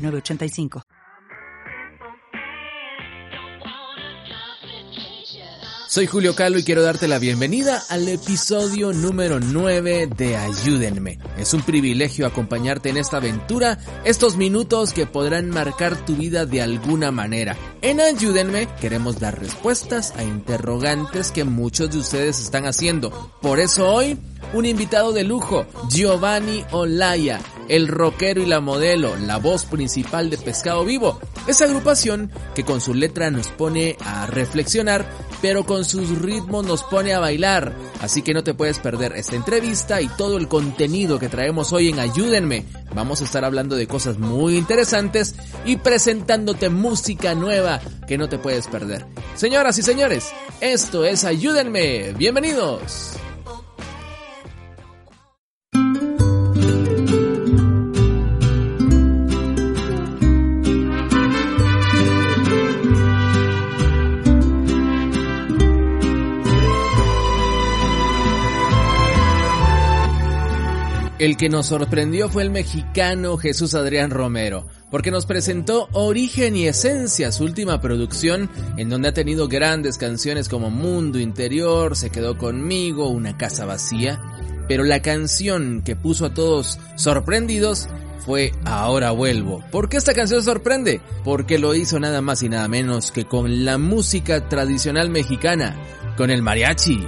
906985. Soy Julio Calo y quiero darte la bienvenida al episodio número 9 de Ayúdenme. Es un privilegio acompañarte en esta aventura, estos minutos que podrán marcar tu vida de alguna manera. En Ayúdenme queremos dar respuestas a interrogantes que muchos de ustedes están haciendo. Por eso hoy, un invitado de lujo, Giovanni Olaya el rockero y la modelo, la voz principal de Pescado Vivo. Esa agrupación que con su letra nos pone a reflexionar, pero con sus ritmos nos pone a bailar. Así que no te puedes perder esta entrevista y todo el contenido que traemos hoy en Ayúdenme. Vamos a estar hablando de cosas muy interesantes y presentándote música nueva que no te puedes perder. Señoras y señores, esto es Ayúdenme. Bienvenidos. El que nos sorprendió fue el mexicano Jesús Adrián Romero, porque nos presentó Origen y Esencia, su última producción, en donde ha tenido grandes canciones como Mundo Interior, Se quedó conmigo, Una casa vacía, pero la canción que puso a todos sorprendidos fue Ahora vuelvo. ¿Por qué esta canción sorprende? Porque lo hizo nada más y nada menos que con la música tradicional mexicana, con el mariachi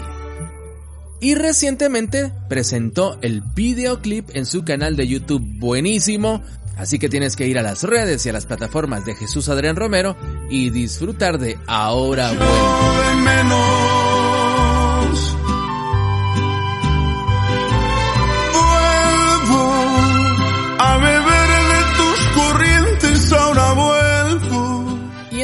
y recientemente presentó el videoclip en su canal de YouTube buenísimo, así que tienes que ir a las redes y a las plataformas de Jesús Adrián Romero y disfrutar de Ahora Vuelvo.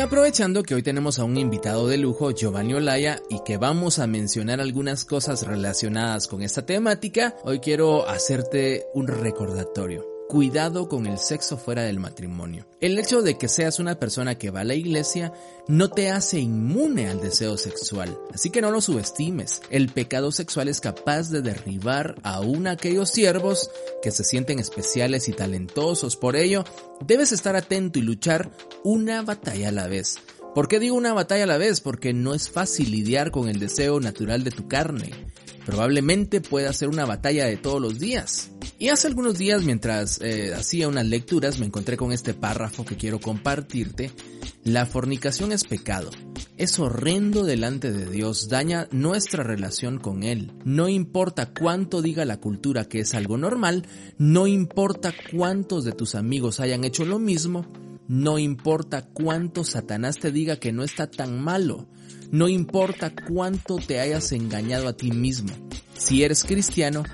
Aprovechando que hoy tenemos a un invitado de lujo, Giovanni Olaya, y que vamos a mencionar algunas cosas relacionadas con esta temática, hoy quiero hacerte un recordatorio cuidado con el sexo fuera del matrimonio. El hecho de que seas una persona que va a la iglesia no te hace inmune al deseo sexual, así que no lo subestimes. El pecado sexual es capaz de derribar aún a aquellos siervos que se sienten especiales y talentosos. Por ello, debes estar atento y luchar una batalla a la vez. ¿Por qué digo una batalla a la vez? Porque no es fácil lidiar con el deseo natural de tu carne probablemente pueda ser una batalla de todos los días. Y hace algunos días mientras eh, hacía unas lecturas me encontré con este párrafo que quiero compartirte. La fornicación es pecado. Es horrendo delante de Dios, daña nuestra relación con Él. No importa cuánto diga la cultura que es algo normal, no importa cuántos de tus amigos hayan hecho lo mismo, no importa cuánto Satanás te diga que no está tan malo, no importa cuánto te hayas engañado a ti mismo. Si eres cristiano,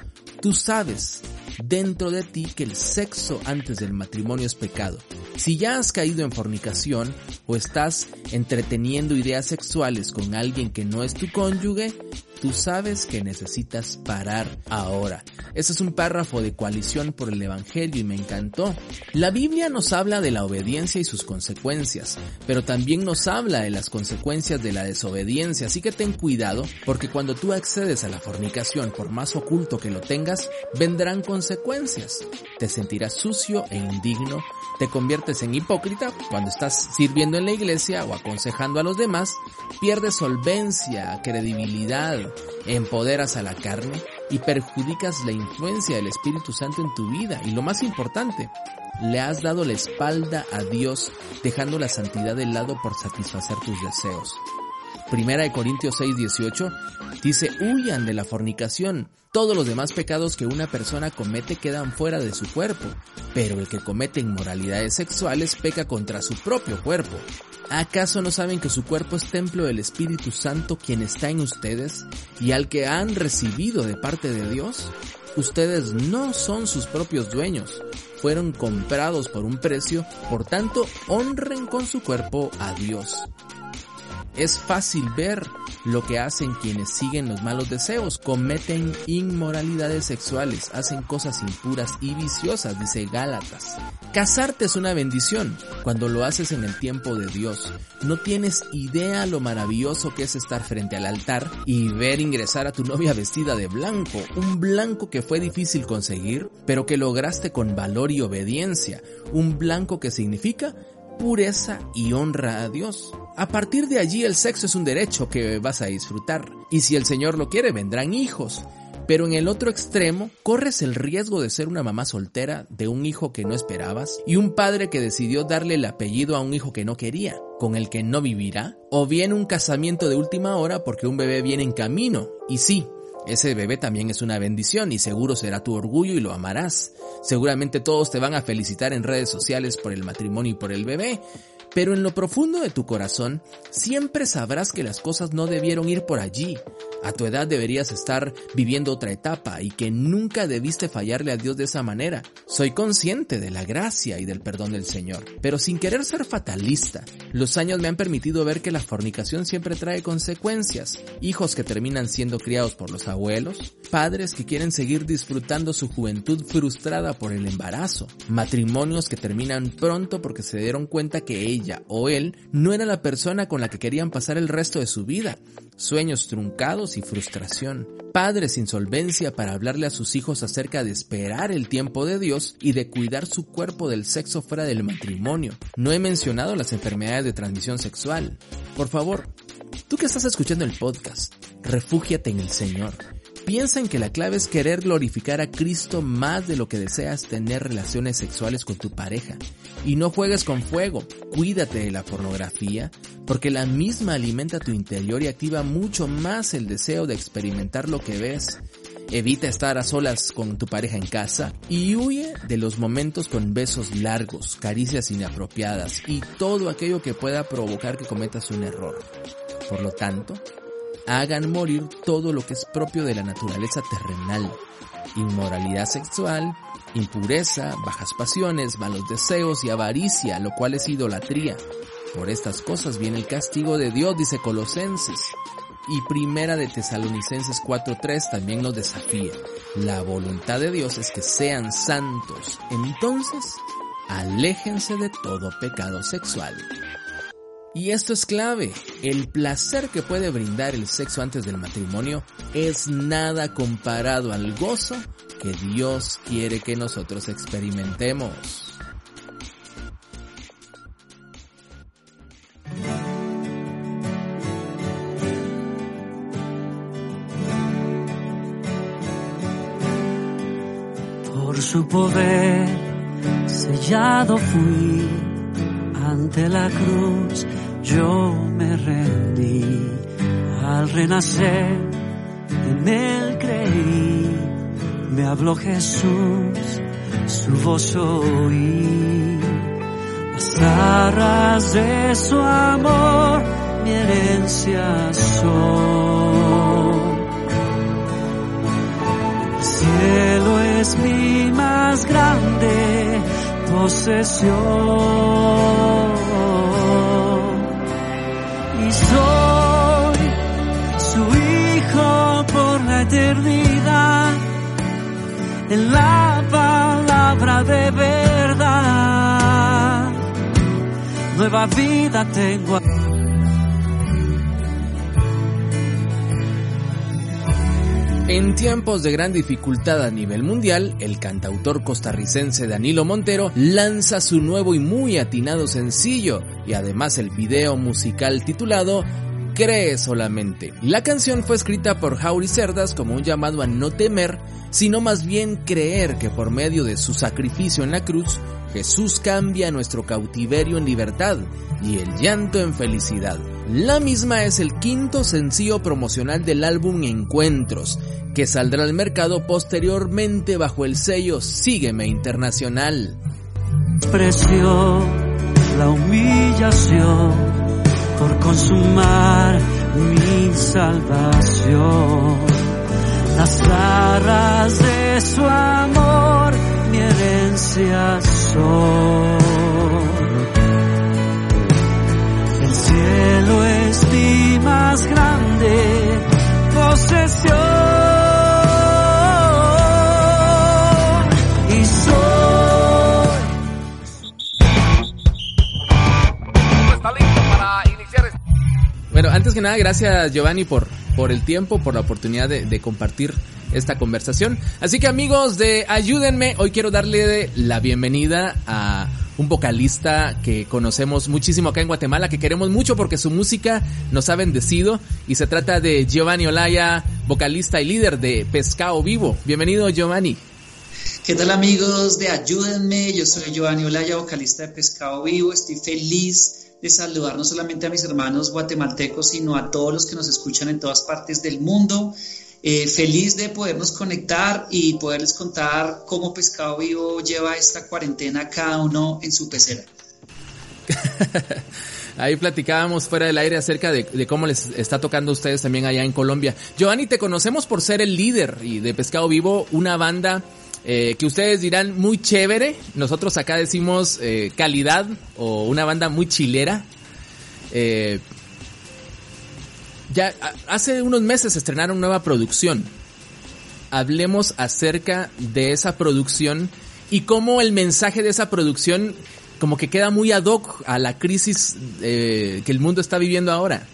tú sabes dentro de ti que el sexo antes del matrimonio es pecado. Si ya has caído en fornicación o estás entreteniendo ideas sexuales con alguien que no es tu cónyuge, tú sabes que necesitas parar ahora. Ese es un párrafo de coalición por el Evangelio y me encantó. La Biblia nos habla de la obediencia y sus consecuencias, pero también nos habla de las consecuencias de la desobediencia, así que ten cuidado porque cuando tú accedes a la fornicación, por más oculto que lo tengas, vendrán consecuencias. Te sentirás sucio e indigno, te conviertes en hipócrita cuando estás sirviendo en la iglesia o aconsejando a los demás, pierdes solvencia, credibilidad, empoderas a la carne y perjudicas la influencia del Espíritu Santo en tu vida. Y lo más importante, le has dado la espalda a Dios dejando la santidad de lado por satisfacer tus deseos. Primera de Corintios 6, 18 dice, huyan de la fornicación. Todos los demás pecados que una persona comete quedan fuera de su cuerpo, pero el que comete inmoralidades sexuales peca contra su propio cuerpo. ¿Acaso no saben que su cuerpo es templo del Espíritu Santo quien está en ustedes y al que han recibido de parte de Dios? Ustedes no son sus propios dueños, fueron comprados por un precio, por tanto honren con su cuerpo a Dios. Es fácil ver lo que hacen quienes siguen los malos deseos, cometen inmoralidades sexuales, hacen cosas impuras y viciosas, dice Gálatas. Casarte es una bendición cuando lo haces en el tiempo de Dios. No tienes idea lo maravilloso que es estar frente al altar y ver ingresar a tu novia vestida de blanco, un blanco que fue difícil conseguir, pero que lograste con valor y obediencia, un blanco que significa pureza y honra a Dios. A partir de allí el sexo es un derecho que vas a disfrutar. Y si el Señor lo quiere, vendrán hijos. Pero en el otro extremo, corres el riesgo de ser una mamá soltera de un hijo que no esperabas y un padre que decidió darle el apellido a un hijo que no quería, con el que no vivirá, o bien un casamiento de última hora porque un bebé viene en camino. Y sí, ese bebé también es una bendición y seguro será tu orgullo y lo amarás. Seguramente todos te van a felicitar en redes sociales por el matrimonio y por el bebé, pero en lo profundo de tu corazón siempre sabrás que las cosas no debieron ir por allí. A tu edad deberías estar viviendo otra etapa y que nunca debiste fallarle a Dios de esa manera. Soy consciente de la gracia y del perdón del Señor, pero sin querer ser fatalista, los años me han permitido ver que la fornicación siempre trae consecuencias. Hijos que terminan siendo criados por los abuelos, padres que quieren seguir disfrutando su juventud frustrada por el embarazo, matrimonios que terminan pronto porque se dieron cuenta que ella o él no era la persona con la que querían pasar el resto de su vida, sueños truncados y frustración, padres sin solvencia para hablarle a sus hijos acerca de esperar el tiempo de Dios y de cuidar su cuerpo del sexo fuera del matrimonio. No he mencionado las enfermedades de transmisión sexual. Por favor, tú que estás escuchando el podcast, refúgiate en el Señor. Piensa en que la clave es querer glorificar a Cristo más de lo que deseas tener relaciones sexuales con tu pareja. Y no juegues con fuego, cuídate de la pornografía, porque la misma alimenta tu interior y activa mucho más el deseo de experimentar lo que ves. Evita estar a solas con tu pareja en casa y huye de los momentos con besos largos, caricias inapropiadas y todo aquello que pueda provocar que cometas un error. Por lo tanto, hagan morir todo lo que es propio de la naturaleza terrenal. Inmoralidad sexual, impureza, bajas pasiones, malos deseos y avaricia, lo cual es idolatría. Por estas cosas viene el castigo de Dios, dice Colosenses. Y Primera de Tesalonicenses 4.3 también nos desafía. La voluntad de Dios es que sean santos. Entonces, aléjense de todo pecado sexual. Y esto es clave. El placer que puede brindar el sexo antes del matrimonio es nada comparado al gozo que Dios quiere que nosotros experimentemos. Por su poder sellado fui ante la cruz yo me rendí al renacer, en él creí, me habló Jesús, su voz oí, las de su amor, mi herencia son. El cielo es mi más grande posesión soy su hijo por la eternidad, en la palabra de verdad. Nueva vida tengo. En tiempos de gran dificultad a nivel mundial, el cantautor costarricense Danilo Montero lanza su nuevo y muy atinado sencillo y además el video musical titulado Cree solamente. La canción fue escrita por Jauri Cerdas como un llamado a no temer, sino más bien creer que por medio de su sacrificio en la cruz, Jesús cambia nuestro cautiverio en libertad y el llanto en felicidad. La misma es el quinto sencillo promocional del álbum Encuentros, que saldrá al mercado posteriormente bajo el sello Sígueme Internacional. Precio la humillación por consumar mi salvación. Las garras de su amor, mi herencia son. El cielo es mi más grande posesión. Bueno, antes que nada, gracias Giovanni por, por el tiempo, por la oportunidad de, de compartir esta conversación. Así que amigos de Ayúdenme, hoy quiero darle la bienvenida a un vocalista que conocemos muchísimo acá en Guatemala, que queremos mucho porque su música nos ha bendecido y se trata de Giovanni Olaya, vocalista y líder de Pescado Vivo. Bienvenido Giovanni. ¿Qué tal amigos de Ayúdenme? Yo soy Giovanni Olaya, vocalista de Pescado Vivo. Estoy feliz de saludar no solamente a mis hermanos guatemaltecos, sino a todos los que nos escuchan en todas partes del mundo. Eh, feliz de podernos conectar y poderles contar cómo Pescado Vivo lleva esta cuarentena cada uno en su pecera. Ahí platicábamos fuera del aire acerca de, cómo les está tocando a ustedes también allá en Colombia. Giovanni, te conocemos por ser el líder y de Pescado Vivo, una banda eh, que ustedes dirán muy chévere. Nosotros acá decimos eh, calidad o una banda muy chilera. Eh, ya hace unos meses estrenaron nueva producción. Hablemos acerca de esa producción y cómo el mensaje de esa producción como que queda muy ad hoc a la crisis que el mundo está viviendo ahora.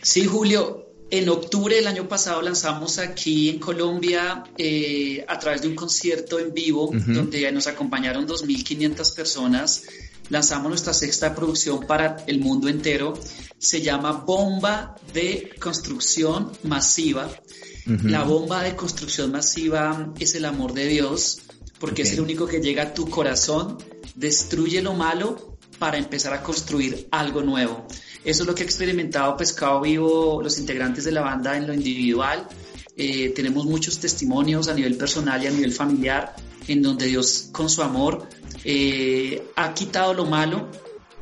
Sí, Julio, en octubre del año pasado lanzamos aquí en Colombia eh, a través de un concierto en vivo donde nos acompañaron 2.500 personas. Lanzamos nuestra sexta producción para el mundo entero. Se llama Bomba de Construcción Masiva. La bomba de construcción masiva es el amor de Dios porque es el único que llega a tu corazón, destruye lo malo para empezar a construir algo nuevo. Eso es lo que ha experimentado Pescado Vivo, los integrantes de la banda en lo individual. Eh, tenemos muchos testimonios a nivel personal y a nivel familiar en donde Dios con su amor eh, ha quitado lo malo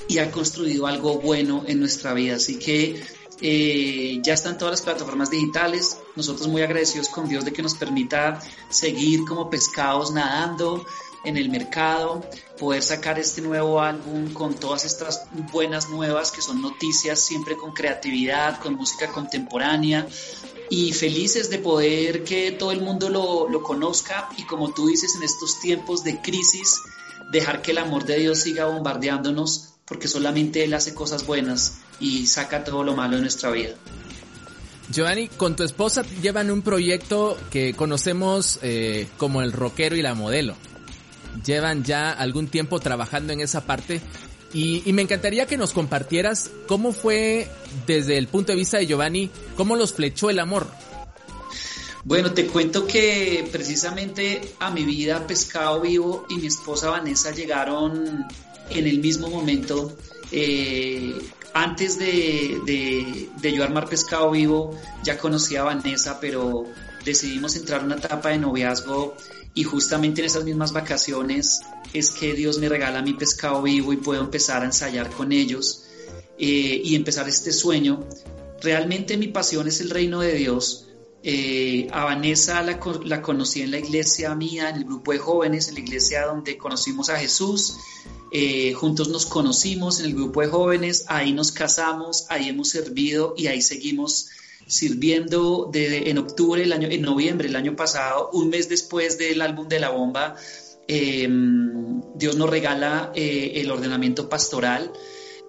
y ha construido algo bueno en nuestra vida. Así que eh, ya están todas las plataformas digitales. Nosotros muy agradecidos con Dios de que nos permita seguir como pescados nadando, en el mercado, poder sacar este nuevo álbum con todas estas buenas nuevas que son noticias, siempre con creatividad, con música contemporánea y felices de poder que todo el mundo lo, lo conozca y como tú dices en estos tiempos de crisis, dejar que el amor de Dios siga bombardeándonos porque solamente Él hace cosas buenas y saca todo lo malo de nuestra vida. Giovanni, con tu esposa llevan un proyecto que conocemos eh, como el rockero y la modelo llevan ya algún tiempo trabajando en esa parte y, me encantaría que nos compartieras cómo fue desde el punto de vista de Giovanni, cómo los flechó el amor. Bueno, te cuento que precisamente a mi vida Pescado Vivo y mi esposa Vanessa llegaron en el mismo momento. Eh, antes de, de, yo armar Pescado Vivo, ya conocía a Vanessa, pero decidimos entrar en una etapa de noviazgo y justamente en esas mismas vacaciones es que Dios me regala mi pescado vivo y puedo empezar a ensayar con ellos eh, y empezar este sueño. Realmente mi pasión es el reino de Dios. Eh, a Vanessa la, conocí en la iglesia mía, en el grupo de jóvenes, en la iglesia donde conocimos a Jesús. Eh, juntos nos conocimos en el grupo de jóvenes, ahí nos casamos, ahí hemos servido y ahí seguimos sirviendo de, en octubre, el año, en noviembre el año pasado, un mes después del álbum de la bomba, em, Dios nos regala eh, el ordenamiento pastoral.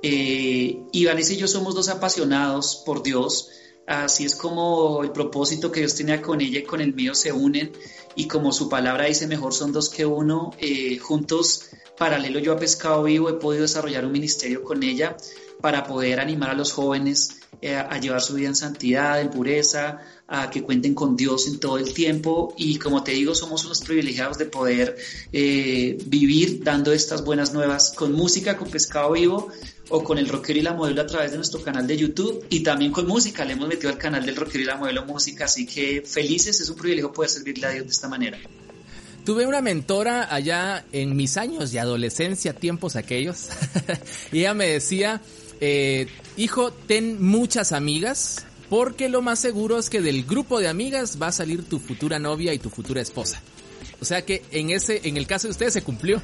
Eh, y Vanessa y yo somos dos apasionados por Dios. Así es como el propósito que Dios tenía con ella y con el mío se unen. Y como su palabra dice, mejor son dos que uno. Eh, juntos, paralelo yo a Pescado Vivo, he podido desarrollar un ministerio con ella para poder animar a los jóvenes eh, a llevar su vida en santidad, en pureza, a que cuenten con Dios en todo el tiempo. Y como te digo, somos unos privilegiados de poder eh, vivir dando estas buenas nuevas con música, con pescado vivo o con el rockero y la modelo a través de nuestro canal de YouTube y también con música, le hemos metido al canal del rockero y la modelo música, así que felices, es un privilegio poder servirle a Dios de esta manera. Tuve una mentora allá en mis años de adolescencia, tiempos aquellos, y ella me decía, eh, hijo, ten muchas amigas, porque lo más seguro es que del grupo de amigas va a salir tu futura novia y tu futura esposa. O sea que en ese, en el caso de ustedes se cumplió.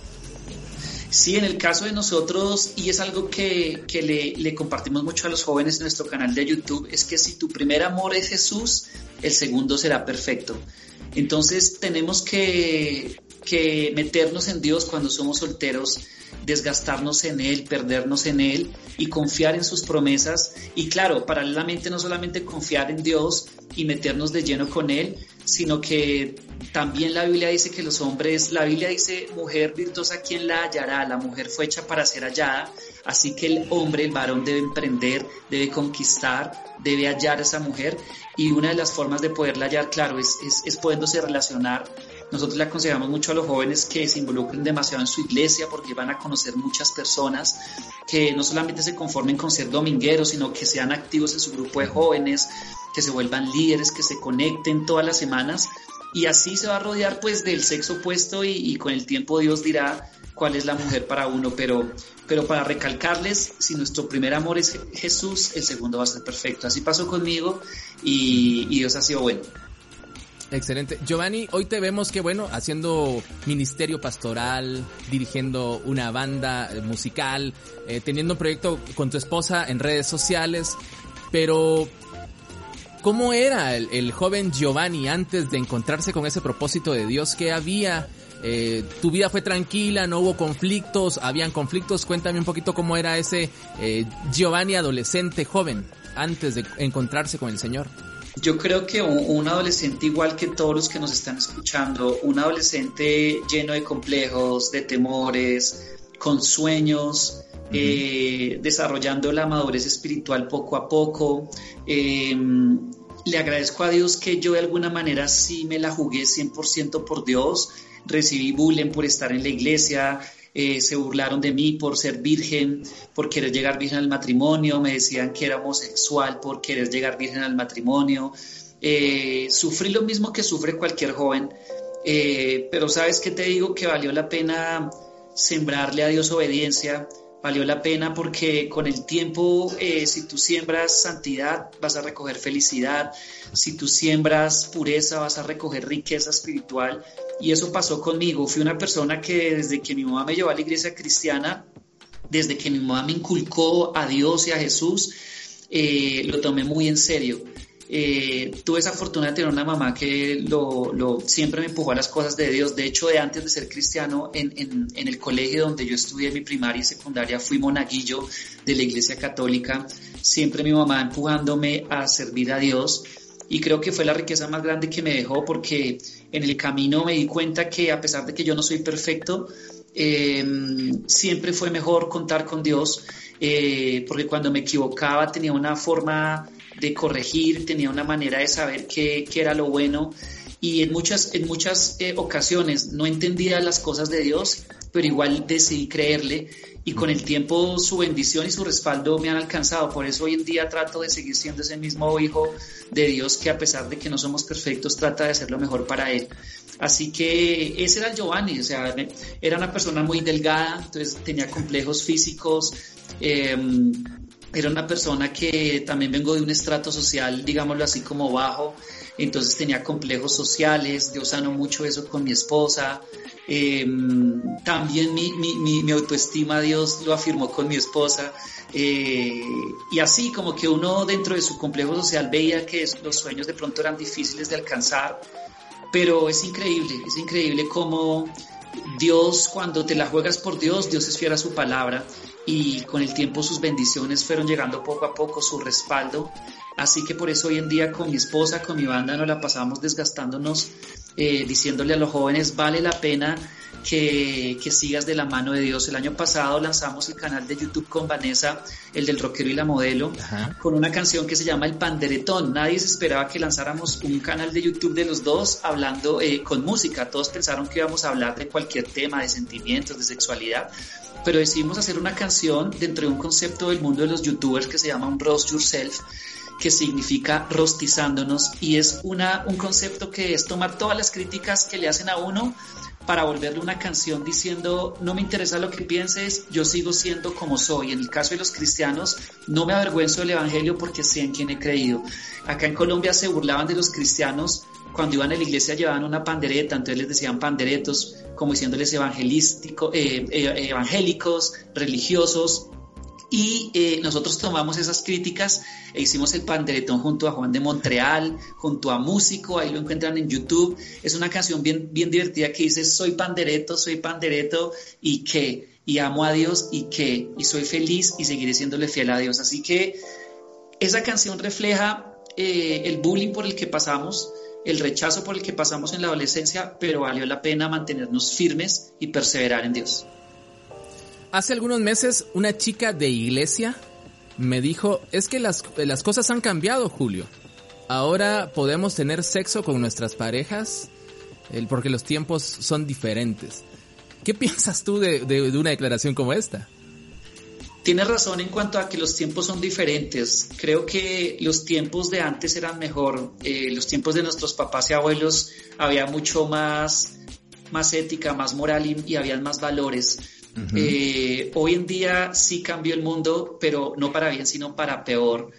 Sí, en el caso de nosotros, y es algo que, le, le, compartimos mucho a los jóvenes en nuestro canal de YouTube, es que si tu primer amor es Jesús, el segundo será perfecto. Entonces tenemos que, que meternos en Dios cuando somos solteros, desgastarnos en Él, perdernos en Él y confiar en sus promesas. Y claro, paralelamente no solamente confiar en Dios y meternos de lleno con Él, sino que también la Biblia dice que los hombres, la Biblia dice, mujer virtuosa, ¿quién la hallará? La mujer fue hecha para ser hallada, así que el hombre, el varón debe emprender, debe conquistar, debe hallar a esa mujer y una de las formas de poderla hallar, claro, es, es, es pudiéndose relacionar nosotros le aconsejamos mucho a los jóvenes que se involucren demasiado en su iglesia porque van a conocer muchas personas que no solamente se conformen con ser domingueros, sino que sean activos en su grupo de jóvenes, que se vuelvan líderes, que se conecten todas las semanas y así se va a rodear pues del sexo opuesto y, con el tiempo Dios dirá cuál es la mujer para uno, pero, pero para recalcarles, si nuestro primer amor es Jesús, el segundo va a ser perfecto. Así pasó conmigo y, y Dios ha sido bueno. Excelente. Giovanni, hoy te vemos que bueno, haciendo ministerio pastoral, dirigiendo una banda eh, musical, eh, teniendo un proyecto con tu esposa en redes sociales, pero ¿cómo era el, joven Giovanni antes de encontrarse con ese propósito de Dios? ¿Qué había? Eh, tu vida fue tranquila, no hubo conflictos, habían conflictos. Cuéntame un poquito cómo era ese Giovanni adolescente joven antes de encontrarse con el Señor. Yo creo que un, adolescente igual que todos los que nos están escuchando, un adolescente lleno de complejos, de temores, con sueños, eh, desarrollando la madurez espiritual poco a poco. Em, le agradezco a Dios que yo de alguna manera sí me la jugué 100% por Dios. Recibí bullying por estar en la iglesia, eh, se burlaron de mí por ser virgen, por querer llegar virgen al matrimonio, me decían que era homosexual por querer llegar virgen al matrimonio. Eh, sufrí lo mismo que sufre cualquier joven, eh, pero sabes que te digo que valió la pena sembrarle a Dios obediencia, valió la pena porque con el tiempo, si tú siembras santidad, vas a recoger felicidad, si tú siembras pureza, vas a recoger riqueza espiritual y eso pasó conmigo. Fui una persona que desde que mi mamá me llevó a la iglesia cristiana, desde que mi mamá me inculcó a Dios y a Jesús, eh, lo tomé muy en serio. Eh, tuve esa fortuna de tener una mamá que lo, siempre me empujó a las cosas de Dios. De hecho, de antes de ser cristiano, en, el colegio donde yo estudié mi primaria y secundaria, fui monaguillo de la iglesia católica. Siempre mi mamá empujándome a servir a Dios. Y creo que fue la riqueza más grande que me dejó porque en el camino me di cuenta que a pesar de que yo no soy perfecto, em, siempre fue mejor contar con Dios, eh, porque cuando me equivocaba tenía una forma de corregir, tenía una manera de saber qué, qué era lo bueno y en muchas, en muchas eh, ocasiones no entendía las cosas de Dios, pero igual decidí creerle y con el tiempo su bendición y su respaldo me han alcanzado. Por eso hoy en día trato de seguir siendo ese mismo hijo de Dios que a pesar de que no somos perfectos trata de hacer lo mejor para Él. Así que ese era el Giovanni, o sea, era una persona muy delgada, entonces tenía complejos físicos. Em, era una persona que también vengo de un estrato social, digámoslo así, como bajo, entonces tenía complejos sociales, Dios sanó mucho eso con mi esposa, Em, también mi, autoestima Dios lo afirmó con mi esposa. Eh, y así como que uno dentro de su complejo social veía que los sueños de pronto eran difíciles de alcanzar, pero es increíble, es increíble cómo Dios, cuando te la juegas por Dios, Dios es fiel a su palabra y con el tiempo sus bendiciones fueron llegando poco a poco, su respaldo. Así que por eso hoy en día con mi esposa, con mi banda, nos la pasamos desgastándonos eh, diciéndole a los jóvenes, vale la pena que, que, sigas de la mano de Dios. El año pasado lanzamos el canal de YouTube con Vanessa, el del rockero y la modelo, con una canción que se llama El Panderetón. Nadie se esperaba que lanzáramos un canal de YouTube de los dos hablando eh, con música. Todos pensaron que íbamos a hablar de cualquier tema, de sentimientos, de sexualidad. Pero decidimos hacer una canción dentro de un concepto del mundo de los youtubers que se llama un Roast Yourself, que significa rostizándonos y es una, un concepto que es tomar todas las críticas que le hacen a uno para volverle una canción diciendo, no me interesa lo que pienses, yo sigo siendo como soy. En el caso de los cristianos, no me avergüenzo del Evangelio porque sé en quién he creído. Acá en Colombia se burlaban de los cristianos cuando iban a la iglesia llevaban una pandereta, entonces les decían panderetos, como diciéndoles evangelístico, eh, eh, evangélicos, religiosos, y eh, nosotros tomamos esas críticas e hicimos el panderetón junto a Juan de Montreal, junto a Músico, ahí lo encuentran en YouTube. Es una canción bien, bien divertida que dice, soy pandereto, soy pandereto y que, y amo a Dios y que, y soy feliz y seguiré siéndole fiel a Dios. Así que esa canción refleja eh, el bullying por el que pasamos, el rechazo por el que pasamos en la adolescencia, pero valió la pena mantenernos firmes y perseverar en Dios. Hace algunos meses una chica de iglesia me dijo, es que las, las cosas han cambiado, Julio. Ahora podemos tener sexo con nuestras parejas porque los tiempos son diferentes. ¿Qué piensas tú de, una declaración como esta? Tienes razón en cuanto a que los tiempos son diferentes. Creo que los tiempos de antes eran mejor. Eh, los tiempos de nuestros papás y abuelos había mucho más, más ética, más moral y, y más valores. Eh, hoy en día sí cambió el mundo, pero no para bien, sino para peor.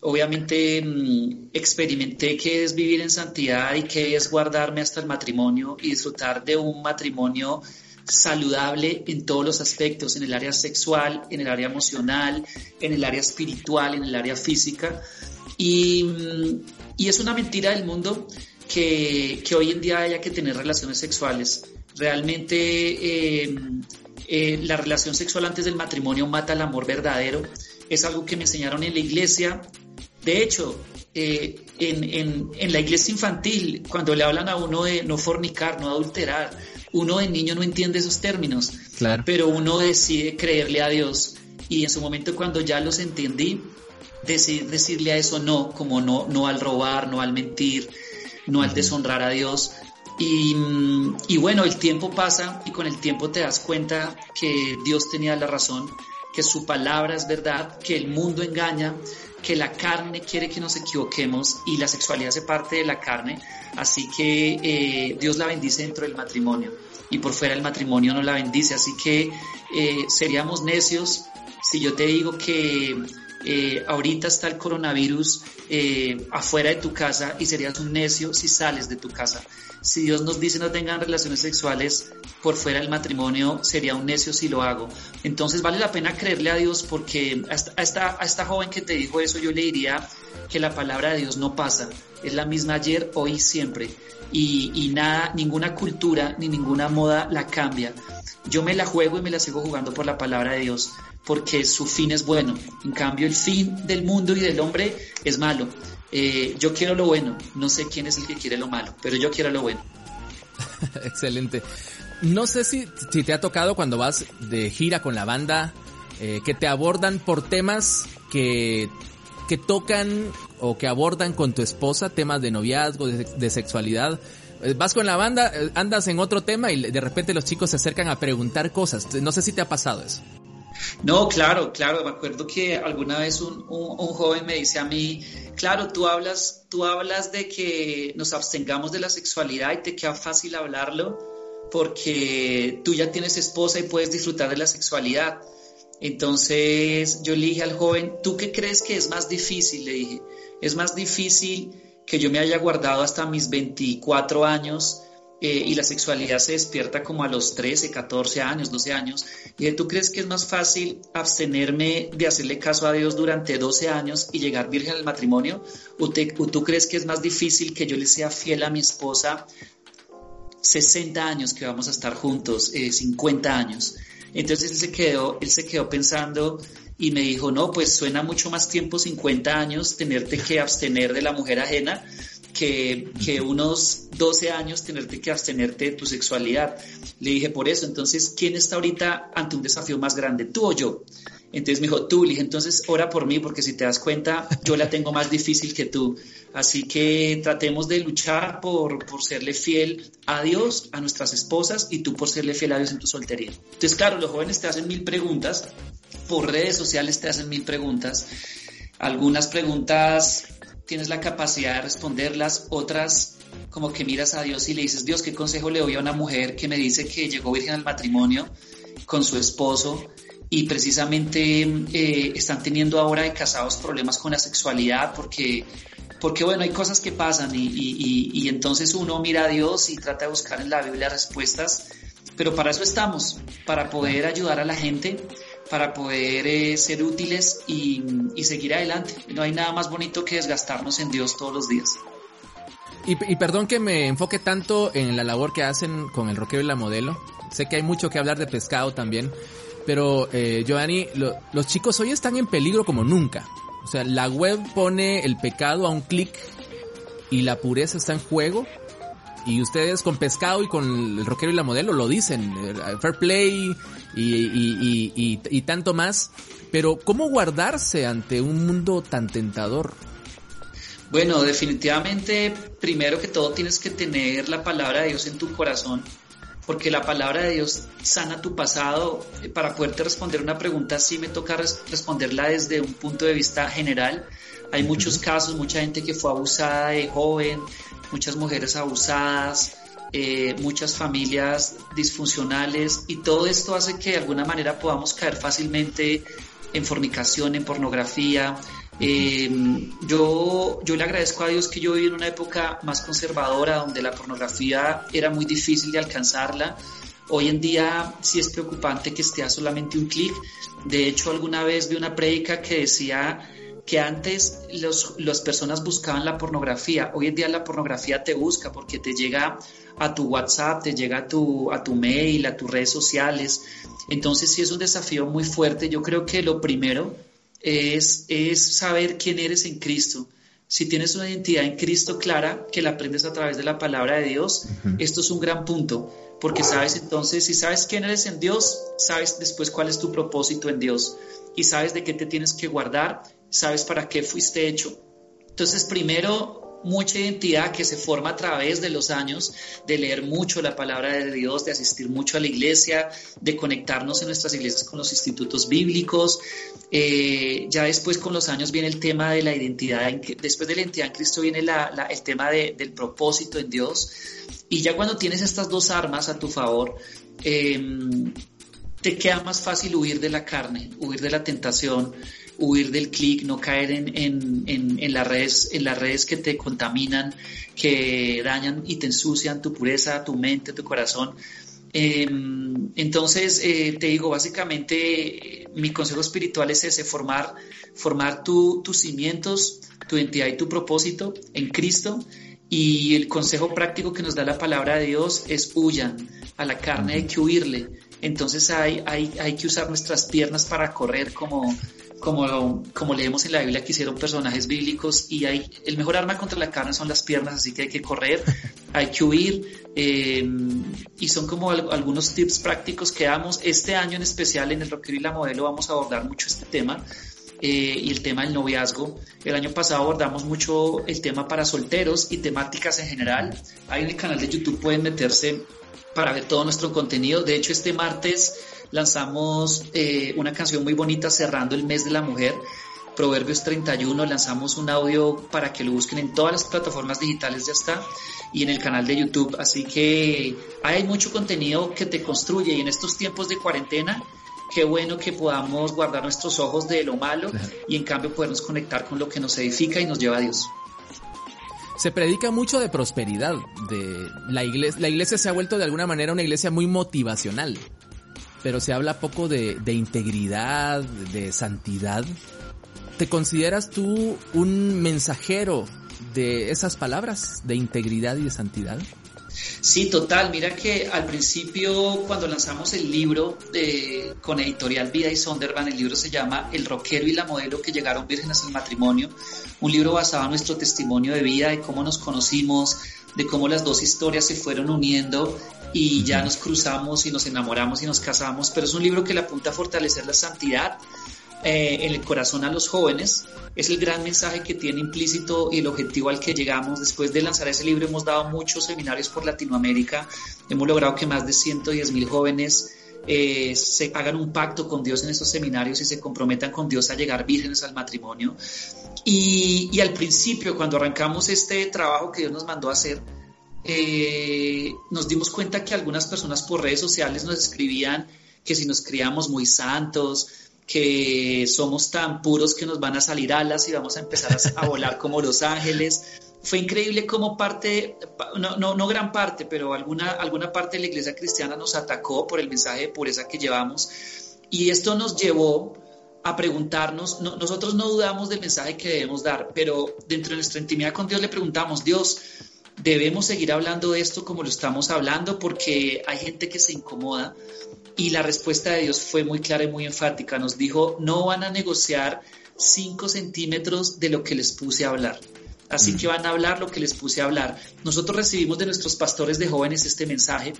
Obviamente mm, experimenté qué es vivir en santidad y qué es guardarme hasta el matrimonio y disfrutar de un matrimonio saludable en todos los aspectos, en el área sexual, en el área emocional, en el área espiritual, en el área física. Y, mm, es una mentira del mundo que, hoy en día haya que tener relaciones sexuales. Realmente eh, eh, la relación sexual antes del matrimonio mata el amor verdadero. Es algo que me enseñaron en la iglesia. De hecho, eh, en, la iglesia infantil, cuando le hablan a uno de no fornicar, no adulterar, uno de niño no entiende esos términos, claro. pero uno decide creerle a Dios. Y en su momento cuando ya los entendí, decidí decirle a eso no, como no, no al robar, no al mentir, no al deshonrar a Dios, y, bueno, el tiempo pasa y con el tiempo te das cuenta que Dios tenía la razón, que su palabra es verdad, que el mundo engaña, que la carne quiere que nos equivoquemos y la sexualidad hace parte de la carne, así que eh, Dios la bendice dentro del matrimonio y por fuera del matrimonio no la bendice, así que eh, seríamos necios si yo te digo que eh, ahorita está el coronavirus afuera de tu casa y serías un necio si sales de tu casa si Dios nos dice no tengan relaciones sexuales por fuera del matrimonio, sería un necio si lo hago. Entonces vale la pena creerle a Dios porque a esta, a esta, joven que te dijo eso yo le diría que la palabra de Dios no pasa, es la misma ayer, hoy siempre. Y, y, nada, ninguna cultura ni ninguna moda la cambia. Yo me la juego y me la sigo jugando por la palabra de Dios, porque su fin es bueno. En cambio, el fin del mundo y del hombre es malo. Eh, yo quiero lo bueno, no sé quién es el que quiere lo malo, pero yo quiero lo bueno. Excelente. No sé si, te ha tocado cuando vas de gira con la banda, eh, que te abordan por temas que, que tocan o que abordan con tu esposa, temas de noviazgo, de, sexualidad. Eh, vas con la banda, andas en otro tema y de repente los chicos se acercan a preguntar cosas. No sé si te ha pasado eso. No, claro, claro. Me acuerdo que alguna vez un, joven me dice a mí, claro, tú hablas, tú hablas de que nos abstengamos de la sexualidad y te queda fácil hablarlo porque tú ya tienes esposa y puedes disfrutar de la sexualidad. Entonces yo le dije al joven, ¿tú qué crees que es más difícil? Le dije, es más difícil que yo me haya guardado hasta mis 24 años eh, y la sexualidad se despierta como a los 13, 14 años, 12 años. ¿Y tú crees que es más fácil abstenerme de hacerle caso a Dios durante 12 años y llegar virgen al matrimonio? ¿O, tú crees que es más difícil que yo le sea fiel a mi esposa 60 años que vamos a estar juntos, 50 eh, años? Entonces él se quedó, él se quedó pensando y me dijo, no, pues suena mucho más tiempo 50 años tenerte que abstener de la mujer ajena que, unos 12 años tenerte que abstenerte de tu sexualidad. Le dije, por eso, entonces, ¿quién está ahorita ante un desafío más grande, tú o yo? Entonces me dijo, tú, le dije, entonces ora por mí, porque si te das cuenta, yo la tengo más difícil que tú. Así que tratemos de luchar por, por serle fiel a Dios, a nuestras esposas, y tú por serle fiel a Dios en tu soltería. Entonces, claro, los jóvenes te hacen mil preguntas, por redes sociales te hacen mil preguntas. Algunas preguntas tienes la capacidad de responderlas, otras como que miras a Dios y le dices, Dios, ¿qué consejo le doy a una mujer que me dice que llegó virgen al matrimonio con su esposo y precisamente eh, están teniendo ahora de casados problemas con la sexualidad porque, porque bueno, hay cosas que pasan y, y, y, entonces uno mira a Dios y trata de buscar en la Biblia respuestas, pero para eso estamos, para poder ayudar a la gente, para poder eh, ser útiles y, y seguir adelante. No hay nada más bonito que desgastarnos en Dios todos los días. Y, y, perdón que me enfoque tanto en la labor que hacen con el rockero y la modelo. Sé que hay mucho que hablar de pescado también, pero, eh, Giovanni, los chicos hoy están en peligro como nunca. O sea, la web pone el pecado a un clic y la pureza está en juego. Y ustedes con pescado y con el rockero y la modelo lo dicen, eh, fair play y, y, y, y tanto más. Pero ¿cómo guardarse ante un mundo tan tentador? Bueno, definitivamente, primero que todo tienes que tener la palabra de Dios en tu corazón porque la palabra de Dios sana tu pasado. Para poderte responder una pregunta, sí me toca responderla desde un punto de vista general. Hay muchos casos, mucha gente que fue abusada de joven, muchas mujeres abusadas, eh, muchas familias disfuncionales y todo esto hace que de alguna manera podamos caer fácilmente en fornicación, en pornografía, eh, yo, yo le agradezco a Dios que yo viví en una época más conservadora donde la pornografía era muy difícil de alcanzarla. Hoy en día sí es preocupante que esté a solamente un clic. De hecho, alguna vez vi una prédica que decía que antes los, las personas buscaban la pornografía. Hoy en día la pornografía te busca porque te llega a tu WhatsApp, te llega a tu, a tu mail, a tus redes sociales. Entonces sí es un desafío muy fuerte. Yo creo que lo primero es, es saber quién eres en Cristo. Si tienes una identidad en Cristo clara, que la aprendes a través de la palabra de Dios, esto es un gran punto, porque sabes entonces, si sabes quién eres en Dios, sabes después cuál es tu propósito en Dios y sabes de qué te tienes que guardar, sabes para qué fuiste hecho. Entonces, primero, mucha identidad que se forma a través de los años, de leer mucho la palabra de Dios, de asistir mucho a la iglesia, de conectarnos en nuestras iglesias con los institutos bíblicos. Eh, ya después con los años viene el tema de la identidad, después de la identidad en Cristo viene el tema del propósito en Dios. Y ya cuando tienes estas dos armas a tu favor, em, te queda más fácil huir de la carne, huir de la tentación, huir del clic, no caer en, en, en, las redes, en las redes que te contaminan, que dañan y te ensucian tu pureza, tu mente, tu corazón. Em, entonces, eh, te digo, básicamente mi consejo espiritual es ese, formar, formar tu, tus cimientos, tu identidad y tu propósito en Cristo. Y el consejo práctico que nos da la palabra de Dios es huyan a la carne, hay que huirle. Entonces hay, hay, hay que usar nuestras piernas para correr como, como, como leemos en la Biblia que hicieron personajes bíblicos y hay, el mejor arma contra la carne son las piernas, así que hay que correr, hay que huir eh, y son como algunos tips prácticos que damos. Este año en especial en el Rockero y la Modelo vamos a abordar mucho este tema. Eh, y el tema del noviazgo. El año pasado abordamos mucho el tema para solteros y temáticas en general. Ahí en el canal de YouTube pueden meterse para ver todo nuestro contenido. De hecho, este martes lanzamos eh, una canción muy bonita cerrando el mes de la mujer. Proverbios 31, lanzamos un audio para que lo busquen en todas las plataformas digitales, ya está, y en el canal de YouTube. Así que hay mucho contenido que te construye y en estos tiempos de cuarentena, qué bueno que podamos guardar nuestros ojos de lo malo y en cambio podernos conectar con lo que nos edifica y nos lleva a Dios. Se predica mucho de prosperidad, de la iglesia, la iglesia se ha vuelto de alguna manera una iglesia muy motivacional pero se habla poco de, integridad, de santidad. ¿Te consideras tú un mensajero de esas palabras, de integridad y de santidad? Sí, total. Mira que al principio, cuando lanzamos el libro de, con editorial Vida y Sondervan, el libro se llama El rockero y la modelo que llegaron vírgenes al matrimonio, un libro basado en nuestro testimonio de vida, de cómo nos conocimos, de cómo las dos historias se fueron uniendo y ya nos cruzamos y nos enamoramos y nos casamos, pero es un libro que le apunta a fortalecer la santidad eh, en el corazón a los jóvenes. Es el gran mensaje que tiene implícito y el objetivo al que llegamos. Después de lanzar ese libro hemos dado muchos seminarios por Latinoamérica, hemos logrado que más de 110 mil jóvenes eh, se hagan un pacto con Dios en estos seminarios y se comprometan con Dios a llegar vírgenes al matrimonio. Y, al principio, cuando arrancamos este trabajo que Dios nos mandó hacer, eh, nos dimos cuenta que algunas personas por redes sociales nos escribían que si nos criamos muy santos, que somos tan puros que nos van a salir alas y vamos a empezar a, volar como los ángeles. Fue increíble como parte, no, no, no, gran parte, pero alguna, alguna parte de la iglesia cristiana nos atacó por el mensaje de pureza que llevamos. Y esto nos llevó a preguntarnos, nosotros no dudamos del mensaje que debemos dar, pero dentro de nuestra intimidad con Dios le preguntamos, Dios, debemos seguir hablando de esto como lo estamos hablando porque hay gente que se incomoda y la respuesta de Dios fue muy clara y muy enfática. Nos dijo, no van a negociar cinco centímetros de lo que les puse a hablar. Así mm. que van a hablar lo que les puse a hablar. Nosotros recibimos de nuestros pastores de jóvenes este mensaje.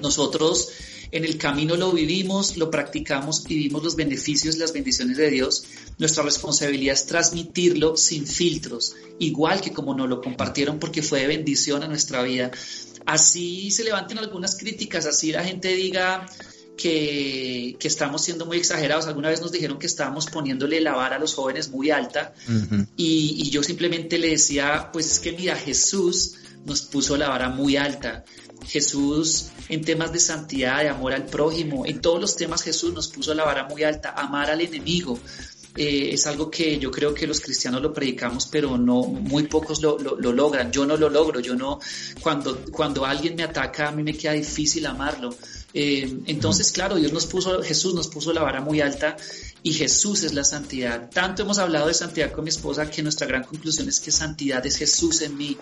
Nosotros en el camino lo vivimos, lo practicamos y vimos los beneficios, las bendiciones de Dios. Nuestra responsabilidad es transmitirlo sin filtros, igual que como nos lo compartieron porque fue de bendición a nuestra vida. Así se levanten algunas críticas, así la gente diga, que, estamos siendo muy exagerados. Alguna vez nos dijeron que estábamos poniéndole la vara a los jóvenes muy alta y, y, yo simplemente le decía, pues es que mira, Jesús nos puso la vara muy alta. Jesús en temas de santidad, de amor al prójimo, en todos los temas Jesús nos puso la vara muy alta, amar al enemigo. Eh, es algo que yo creo que los cristianos lo predicamos, pero no, muy pocos lo, lo, logran. Yo no lo logro, yo no, cuando, cuando alguien me ataca, a mí me queda difícil amarlo. Eh, entonces, claro, Dios nos puso, Jesús nos puso la vara muy alta y Jesús es la santidad. Tanto hemos hablado de santidad con mi esposa que nuestra gran conclusión es que santidad es Jesús en mí.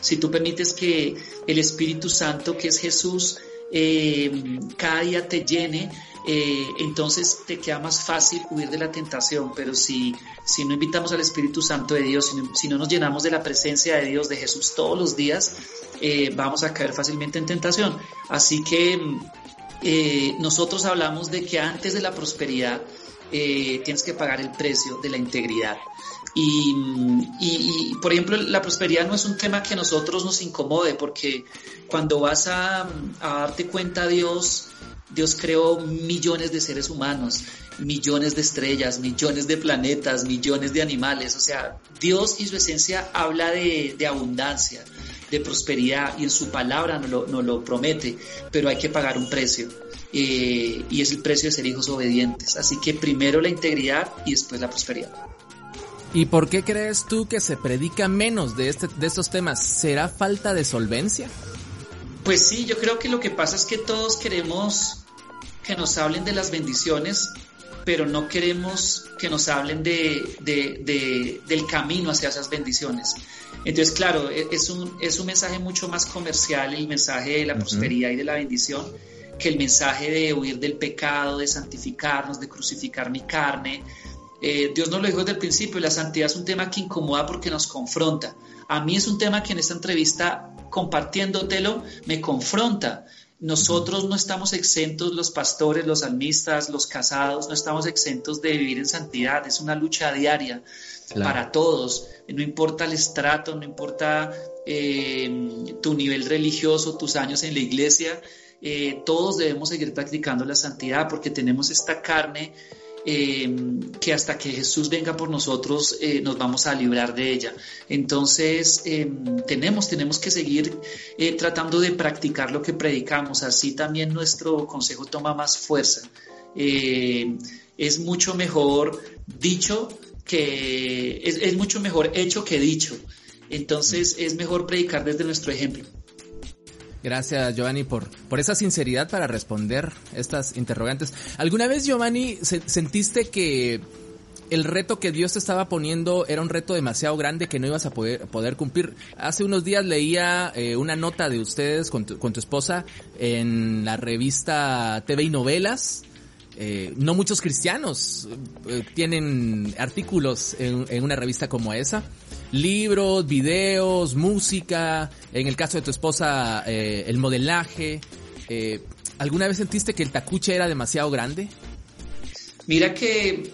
Si tú permites que el Espíritu Santo, que es Jesús, eh, cada día te llene, eh, entonces te queda más fácil huir de la tentación. Pero si, si no invitamos al Espíritu Santo de Dios, si no, nos llenamos de la presencia de Dios, de Jesús todos los días, eh, vamos a caer fácilmente en tentación. Así que nosotros hablamos de que antes de la prosperidad, tienes que pagar el precio de la integridad. Y, por ejemplo, la prosperidad no es un tema que a nosotros nos incomode, porque cuando vas a, darte cuenta, Dios, Dios creó millones de seres humanos, millones de estrellas, millones de planetas, millones de animales. O sea, Dios y su esencia habla de, abundancia, de prosperidad y en su palabra nos lo, lo promete, pero hay que pagar un precio. Eh, y es el precio de ser hijos obedientes. Así que primero la integridad y después la prosperidad. ¿Y por qué crees tú que se predica menos de, este, de estos temas? ¿Será falta de solvencia? Pues sí, yo creo que lo que pasa es que todos queremos que nos hablen de las bendiciones, pero no queremos que nos hablen de, del camino hacia esas bendiciones. Entonces, claro, e, es un, es un mensaje mucho más comercial el mensaje de la prosperidad y de la bendición que el mensaje de huir del pecado, de santificarnos, de crucificar mi carne, eh, Dios nos lo dijo desde el principio, la santidad es un tema que incomoda porque nos confronta. A mí es un tema que en esta entrevista, compartiéndotelo, me confronta. Nosotros no estamos exentos, los pastores, los almistas, los casados, no estamos exentos de vivir en santidad. Es una lucha diaria para todos. No importa el estrato, no importa eh, tu nivel religioso, tus años en la iglesia, eh, todos debemos seguir practicando la santidad porque tenemos esta carne Em, que hasta que Jesús venga por nosotros eh, nos vamos a librar de ella. Entonces em, tenemos, tenemos que seguir eh, tratando de practicar lo que predicamos, así también nuestro consejo toma más fuerza. Es mucho mejor dicho que, es mucho mejor hecho que dicho. Entonces es mejor predicar desde nuestro ejemplo. Gracias, Giovanni, por, por esa sinceridad para responder estas interrogantes. ¿Alguna vez, Giovanni, sentiste que el reto que Dios te estaba poniendo era un reto demasiado grande que no ibas a poder, cumplir? Hace unos días leía eh, una nota de ustedes con tu, con tu esposa en la revista TV y Novelas. Eh, no muchos cristianos eh, tienen artículos en, una revista como esa libros, videos, música, en el caso de tu esposa, eh, el modelaje. Eh, ¿Alguna vez sentiste que el tacuche era demasiado grande? Mira que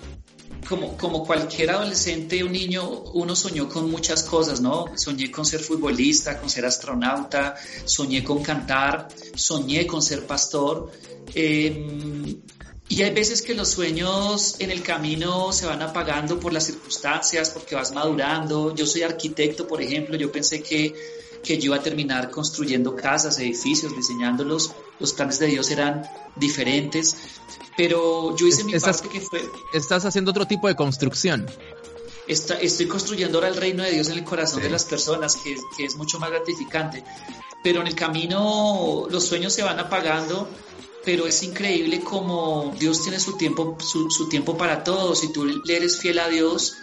como, como cualquier adolescente, un niño, uno soñó con muchas cosas, ¿no? Soñé con ser futbolista, con ser astronauta, soñé con cantar, soñé con ser pastor. Em, y hay veces que los sueños en el camino se van apagando por las circunstancias, porque vas madurando. Yo soy arquitecto, por ejemplo, yo pensé que, que yo iba a terminar construyendo casas, edificios, diseñándolos. Los planes de Dios eran diferentes, pero yo hice mi parte que fue... Estás haciendo otro tipo de construcción. estoy construyendo ahora el reino de Dios en el corazón de las personas, que, que es mucho más gratificante. Pero en el camino los sueños se van apagando pero es increíble como Dios tiene su tiempo, su, tiempo para todo. Si tú le eres fiel a Dios,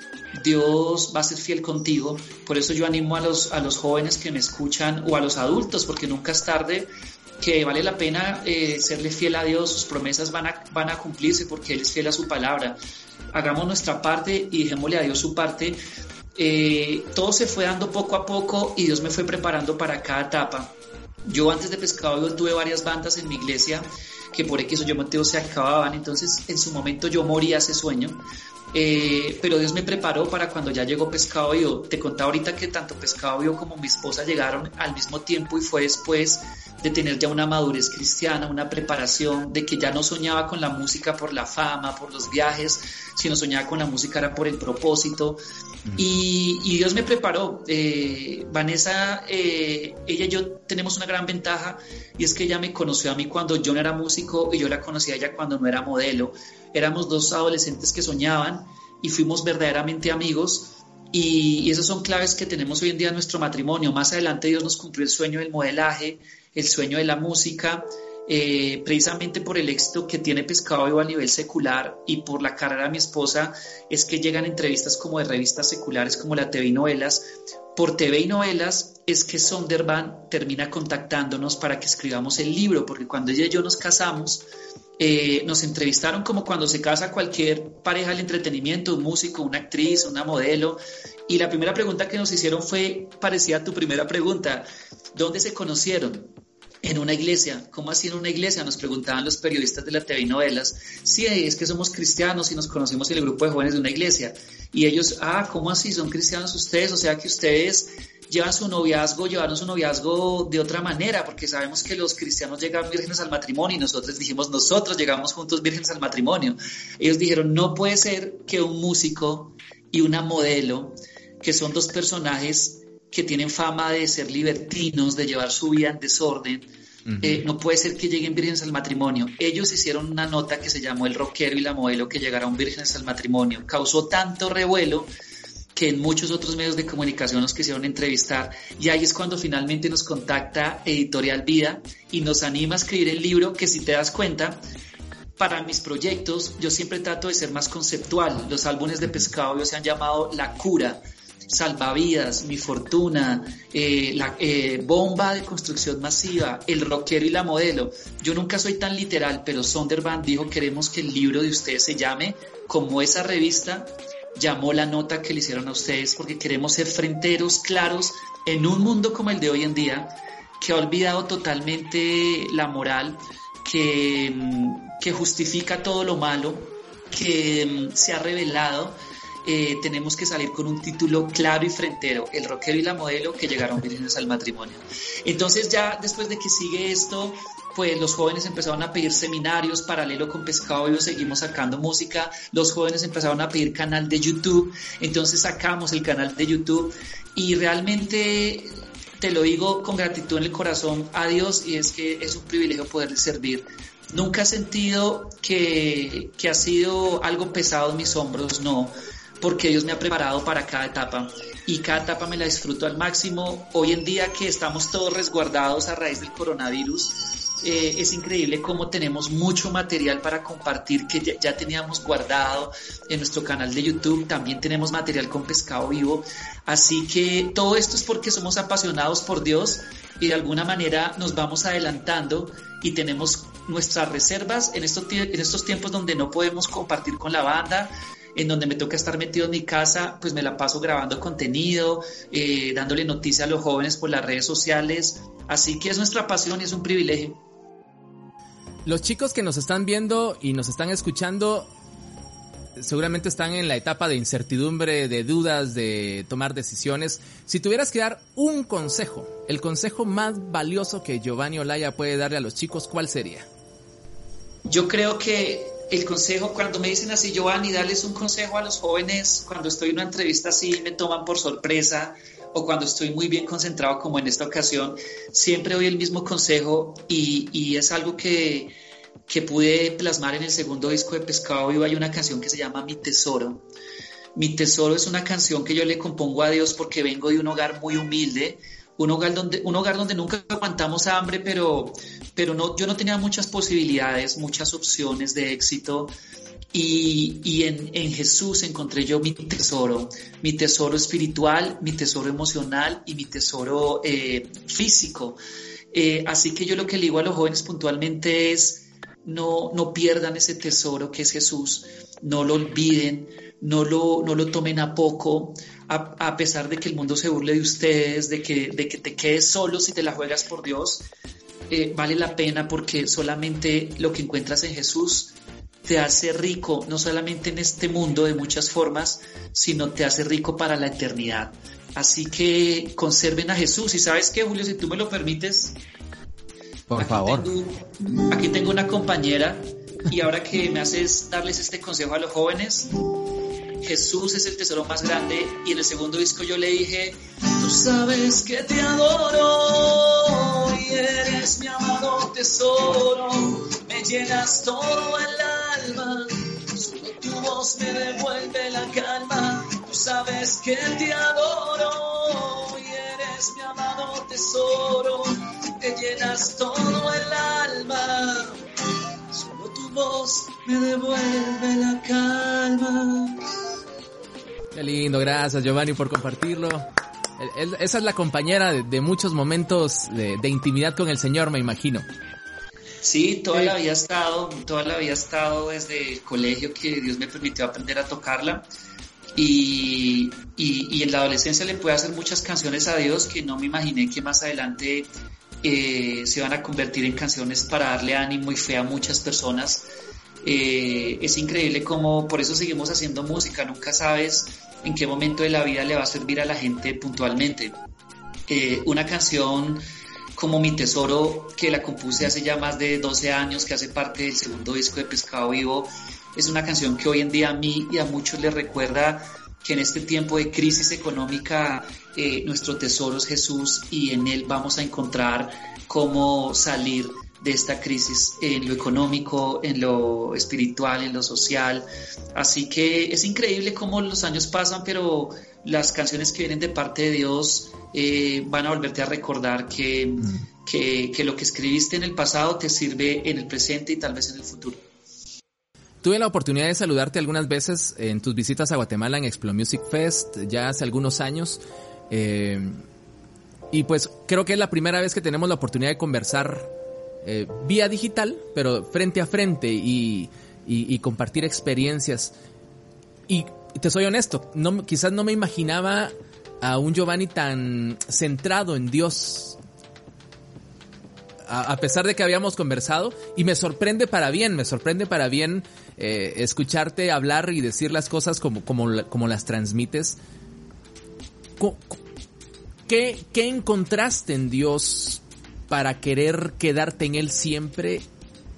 Dios va a ser fiel contigo. Por eso yo animo a los, a los jóvenes que me escuchan o a los adultos, porque nunca es tarde, que vale la pena eh, serle fiel a Dios, sus promesas van a, van a cumplirse porque Él es fiel a su palabra. Hagamos nuestra parte y dejémosle a Dios su parte. Eh, todo se fue dando poco a poco y Dios me fue preparando para cada etapa. Yo antes de Pescado tuve varias bandas en mi iglesia que por X o yo motivo se acababan, entonces en su momento yo moría ese sueño, eh, pero Dios me preparó para cuando ya llegó Pescado Vivo. Te contaba ahorita que tanto Pescado Vivo como mi esposa llegaron al mismo tiempo y fue después de tener ya una madurez cristiana, una preparación, de que ya no soñaba con la música por la fama, por los viajes, sino soñaba con la música era por el propósito. Y, Dios me preparó. Eh, Vanessa, eh, ella y yo tenemos una gran ventaja y es que ella me conoció a mí cuando yo no era músico y yo la conocí a ella cuando no era modelo. Éramos dos adolescentes que soñaban y fuimos verdaderamente amigos. Y, y esas son claves que tenemos hoy en día en nuestro matrimonio. Más adelante Dios nos cumplió el sueño del modelaje, el sueño de la música eh, precisamente por el éxito que tiene Pescado Vivo a nivel secular y por la carrera de mi esposa, es que llegan entrevistas como de revistas seculares como la TV y Novelas. Por TV y Novelas es que Sonderban termina contactándonos para que escribamos el libro, porque cuando ella y yo nos casamos, eh, nos entrevistaron como cuando se casa cualquier pareja del entretenimiento, un músico, una actriz, una modelo, y la primera pregunta que nos hicieron fue parecía a tu primera pregunta, ¿dónde se conocieron? En una iglesia. ¿Cómo así en una iglesia? Nos preguntaban los periodistas de la TV y novelas. Sí, es que somos cristianos y nos conocemos en el grupo de jóvenes de una iglesia. Y ellos, ah, ¿cómo así? ¿Son cristianos ustedes? O sea que ustedes llevan su noviazgo, llevaron su noviazgo de otra manera, porque sabemos que los cristianos llegan vírgenes al matrimonio y nosotros dijimos, nosotros llegamos juntos vírgenes al matrimonio. Ellos dijeron, no puede ser que un músico y una modelo, que son dos personajes que tienen fama de ser libertinos, de llevar su vida en desorden. Eh, no puede ser que lleguen vírgenes al matrimonio. Ellos hicieron una nota que se llamó El rockero y la modelo que llegaron vírgenes al matrimonio. Causó tanto revuelo que en muchos otros medios de comunicación nos quisieron entrevistar. Y ahí es cuando finalmente nos contacta Editorial Vida y nos anima a escribir el libro que si te das cuenta, para mis proyectos yo siempre trato de ser más conceptual. Los álbumes de pescado se han llamado La Cura salvavidas, mi fortuna, eh, la eh, bomba de construcción masiva, el rockero y la modelo. Yo nunca soy tan literal, pero Sonderban dijo queremos que el libro de ustedes se llame como esa revista llamó la nota que le hicieron a ustedes, porque queremos ser fronteros, claros, en un mundo como el de hoy en día, que ha olvidado totalmente la moral, que, mm, que justifica todo lo malo, que mm, se ha revelado eh, tenemos que salir con un título claro y frentero, el rockero y la modelo que llegaron vírgenes al matrimonio. Entonces ya después de que sigue esto, pues los jóvenes empezaron a pedir seminarios paralelo con Pescado Vivo, seguimos sacando música, los jóvenes empezaron a pedir canal de YouTube, entonces sacamos el canal de YouTube y realmente te lo digo con gratitud en el corazón a Dios y es que es un privilegio poder servir. Nunca he sentido que, que ha sido algo pesado en mis hombros, no porque Dios me ha preparado para cada etapa y cada etapa me la disfruto al máximo. Hoy en día que estamos todos resguardados a raíz del coronavirus, eh, es increíble cómo tenemos mucho material para compartir que ya, teníamos guardado en nuestro canal de YouTube. También tenemos material con pescado vivo. Así que todo esto es porque somos apasionados por Dios y de alguna manera nos vamos adelantando y tenemos nuestras reservas en estos, en estos tiempos donde no podemos compartir con la banda, en donde me toca estar metido en mi casa, pues me la paso grabando contenido, eh, dándole noticias a los jóvenes por las redes sociales. Así que es nuestra pasión y es un privilegio. Los chicos que nos están viendo y nos están escuchando seguramente están en la etapa de incertidumbre, de dudas, de tomar decisiones. Si tuvieras que dar un consejo, el consejo más valioso que Giovanni Olaya puede darle a los chicos, ¿cuál sería? Yo creo que el consejo, cuando me dicen así, Giovanni, darles un consejo a los jóvenes, cuando estoy en una entrevista así, me toman por sorpresa, o cuando estoy muy bien concentrado como en esta ocasión, siempre doy el mismo consejo y, y es algo que, que, pude plasmar en el segundo disco de Pescado Vivo. Hay una canción que se llama Mi Tesoro. Mi Tesoro es una canción que yo le compongo a Dios porque vengo de un hogar muy humilde, un hogar donde, un hogar donde nunca aguantamos hambre, pero, pero no, yo no tenía muchas posibilidades, muchas opciones de éxito. Y, en, Jesús encontré yo mi tesoro, mi tesoro espiritual, mi tesoro emocional y mi tesoro eh, físico. Eh, así que yo lo que le digo a los jóvenes puntualmente es, no, no pierdan ese tesoro que es Jesús, no lo olviden, no lo, no lo tomen a poco, a, pesar de que el mundo se burle de ustedes, de que, de que te quedes solo si te la juegas por Dios, eh, vale la pena porque solamente lo que encuentras en Jesús te hace rico, no solamente en este mundo de muchas formas, sino te hace rico para la eternidad. Así que conserven a Jesús. Y sabes qué, Julio, si tú me lo permites. Por favor. aquí tengo una compañera y ahora que me haces darles este consejo a los jóvenes, Jesús es el tesoro más grande y en el segundo disco yo le dije, tú sabes que te adoro y eres mi amado tesoro, me llenas todo el alma, solo tu voz me devuelve la calma, tú sabes que te adoro y eres mi amado tesoro, me llenas todo el alma, solo tu voz me devuelve la calma. Qué lindo, gracias Giovanni por compartirlo. Esa es la compañera de, muchos momentos de, de intimidad con el Señor, me imagino. Sí, toda la vida estado, toda la vida estado desde el colegio que Dios me permitió aprender a tocarla. Y, y, en la adolescencia le pude hacer muchas canciones a Dios que no me imaginé que más adelante eh, se van a convertir en canciones para darle ánimo y fe a muchas personas. Eh, es increíble como por eso seguimos haciendo música, nunca sabes en qué momento de la vida le va a servir a la gente puntualmente. Eh, una canción como Mi Tesoro, que la compuse hace ya más de 12 años, que hace parte del segundo disco de Pescado Vivo, es una canción que hoy en día a mí y a muchos les recuerda que en este tiempo de crisis económica eh, nuestro tesoro es Jesús y en Él vamos a encontrar cómo salir de esta crisis en lo económico, en lo espiritual, en lo social. Así que es increíble cómo los años pasan, pero las canciones que vienen de parte de Dios eh, van a volverte a recordar que, mm. que, que lo que escribiste en el pasado te sirve en el presente y tal vez en el futuro. Tuve la oportunidad de saludarte algunas veces en tus visitas a Guatemala en Explo Music Fest ya hace algunos años. Eh, y pues creo que es la primera vez que tenemos la oportunidad de conversar eh, vía digital, pero frente a frente y, compartir experiencias. Y te soy honesto, no, quizás no me imaginaba a un Giovanni tan centrado en Dios. A, pesar de que habíamos conversado, y me sorprende para bien, me sorprende para bien eh, escucharte hablar y decir las cosas como, como, como las transmites. ¿Qué, ¿Qué encontraste en Dios para querer quedarte en él siempre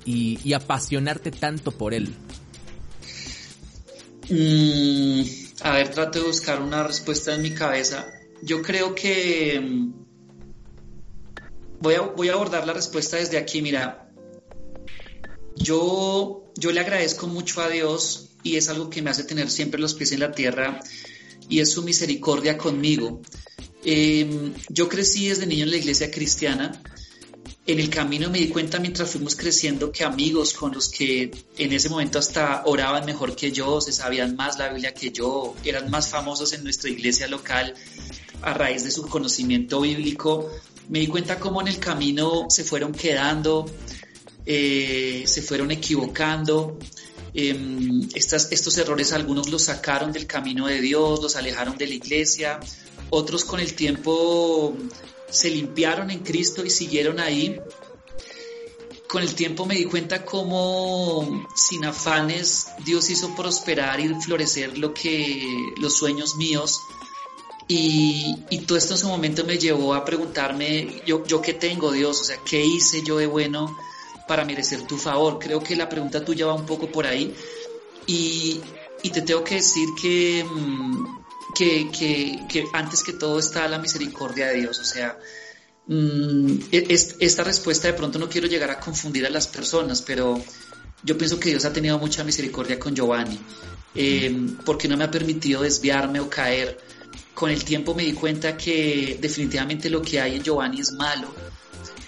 y, apasionarte tanto por él? Mm, a ver, trato de buscar una respuesta en mi cabeza. Yo creo que mm, voy a, voy a abordar la respuesta desde aquí. Mira, yo, yo le agradezco mucho a Dios y es algo que me hace tener siempre los pies en la tierra y es su misericordia conmigo. Em, yo crecí desde niño en la iglesia cristiana en el camino me di cuenta mientras fuimos creciendo que amigos con los que en ese momento hasta oraban mejor que yo, se sabían más la Biblia que yo, eran más famosos en nuestra iglesia local a raíz de su conocimiento bíblico, me di cuenta cómo en el camino se fueron quedando, eh, se fueron equivocando. Em, estos errores algunos los sacaron del camino de Dios, los alejaron de la iglesia, otros con el tiempo se limpiaron en Cristo y siguieron ahí. con el tiempo me di cuenta cómo sin afanes Dios hizo prosperar y florecer lo que los sueños míos. Y, todo esto en su momento me llevó a preguntarme, yo, yo qué tengo Dios, o sea, qué hice yo de bueno para merecer tu favor. Creo que la pregunta tuya va un poco por ahí. Y, te tengo que decir que, mm, que, que antes que todo está la misericordia de Dios, o sea, Mm, e, esta respuesta de pronto no quiero llegar a confundir a las personas, pero yo pienso que Dios ha tenido mucha misericordia con Giovanni, em, porque no me ha permitido desviarme o caer. Con el tiempo me di cuenta que definitivamente lo que hay en Giovanni es malo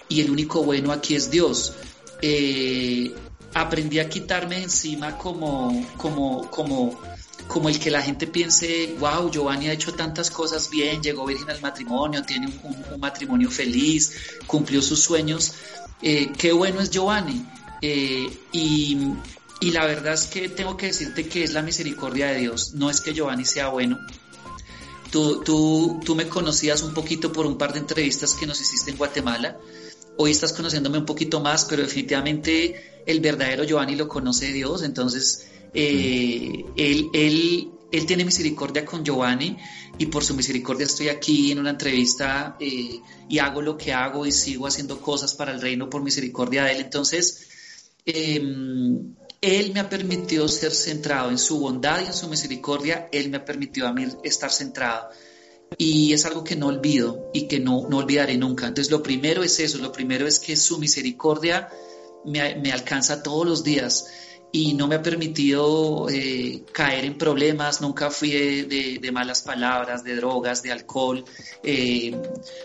y el único bueno aquí es Dios. Eh, aprendí a quitarme encima como, como, como como el que la gente piense, wow, Giovanni ha hecho tantas cosas bien, llegó virgen al matrimonio, tiene un, matrimonio feliz, cumplió sus sueños, eh, qué bueno es Giovanni. Eh, y, la verdad es que tengo que decirte que es la misericordia de Dios, no es que Giovanni sea bueno. Tú, tú, tú me conocías un poquito por un par de entrevistas que nos hiciste en Guatemala. Hoy estás conociéndome un poquito más, pero definitivamente el verdadero Giovanni lo conoce Dios, entonces eh, él, él, él, tiene misericordia con Giovanni y por su misericordia estoy aquí en una entrevista eh, y hago lo que hago y sigo haciendo cosas para el reino por misericordia de él. Entonces, em, él me ha permitido ser centrado en su bondad y en su misericordia. Él me ha permitido a mí estar centrado. Y es algo que no olvido y que no, no olvidaré nunca. Entonces, lo primero es eso. Lo primero es que su misericordia me, me alcanza todos los días y no me ha permitido eh, caer en problemas, nunca fui de, malas palabras, de drogas, de alcohol, eh,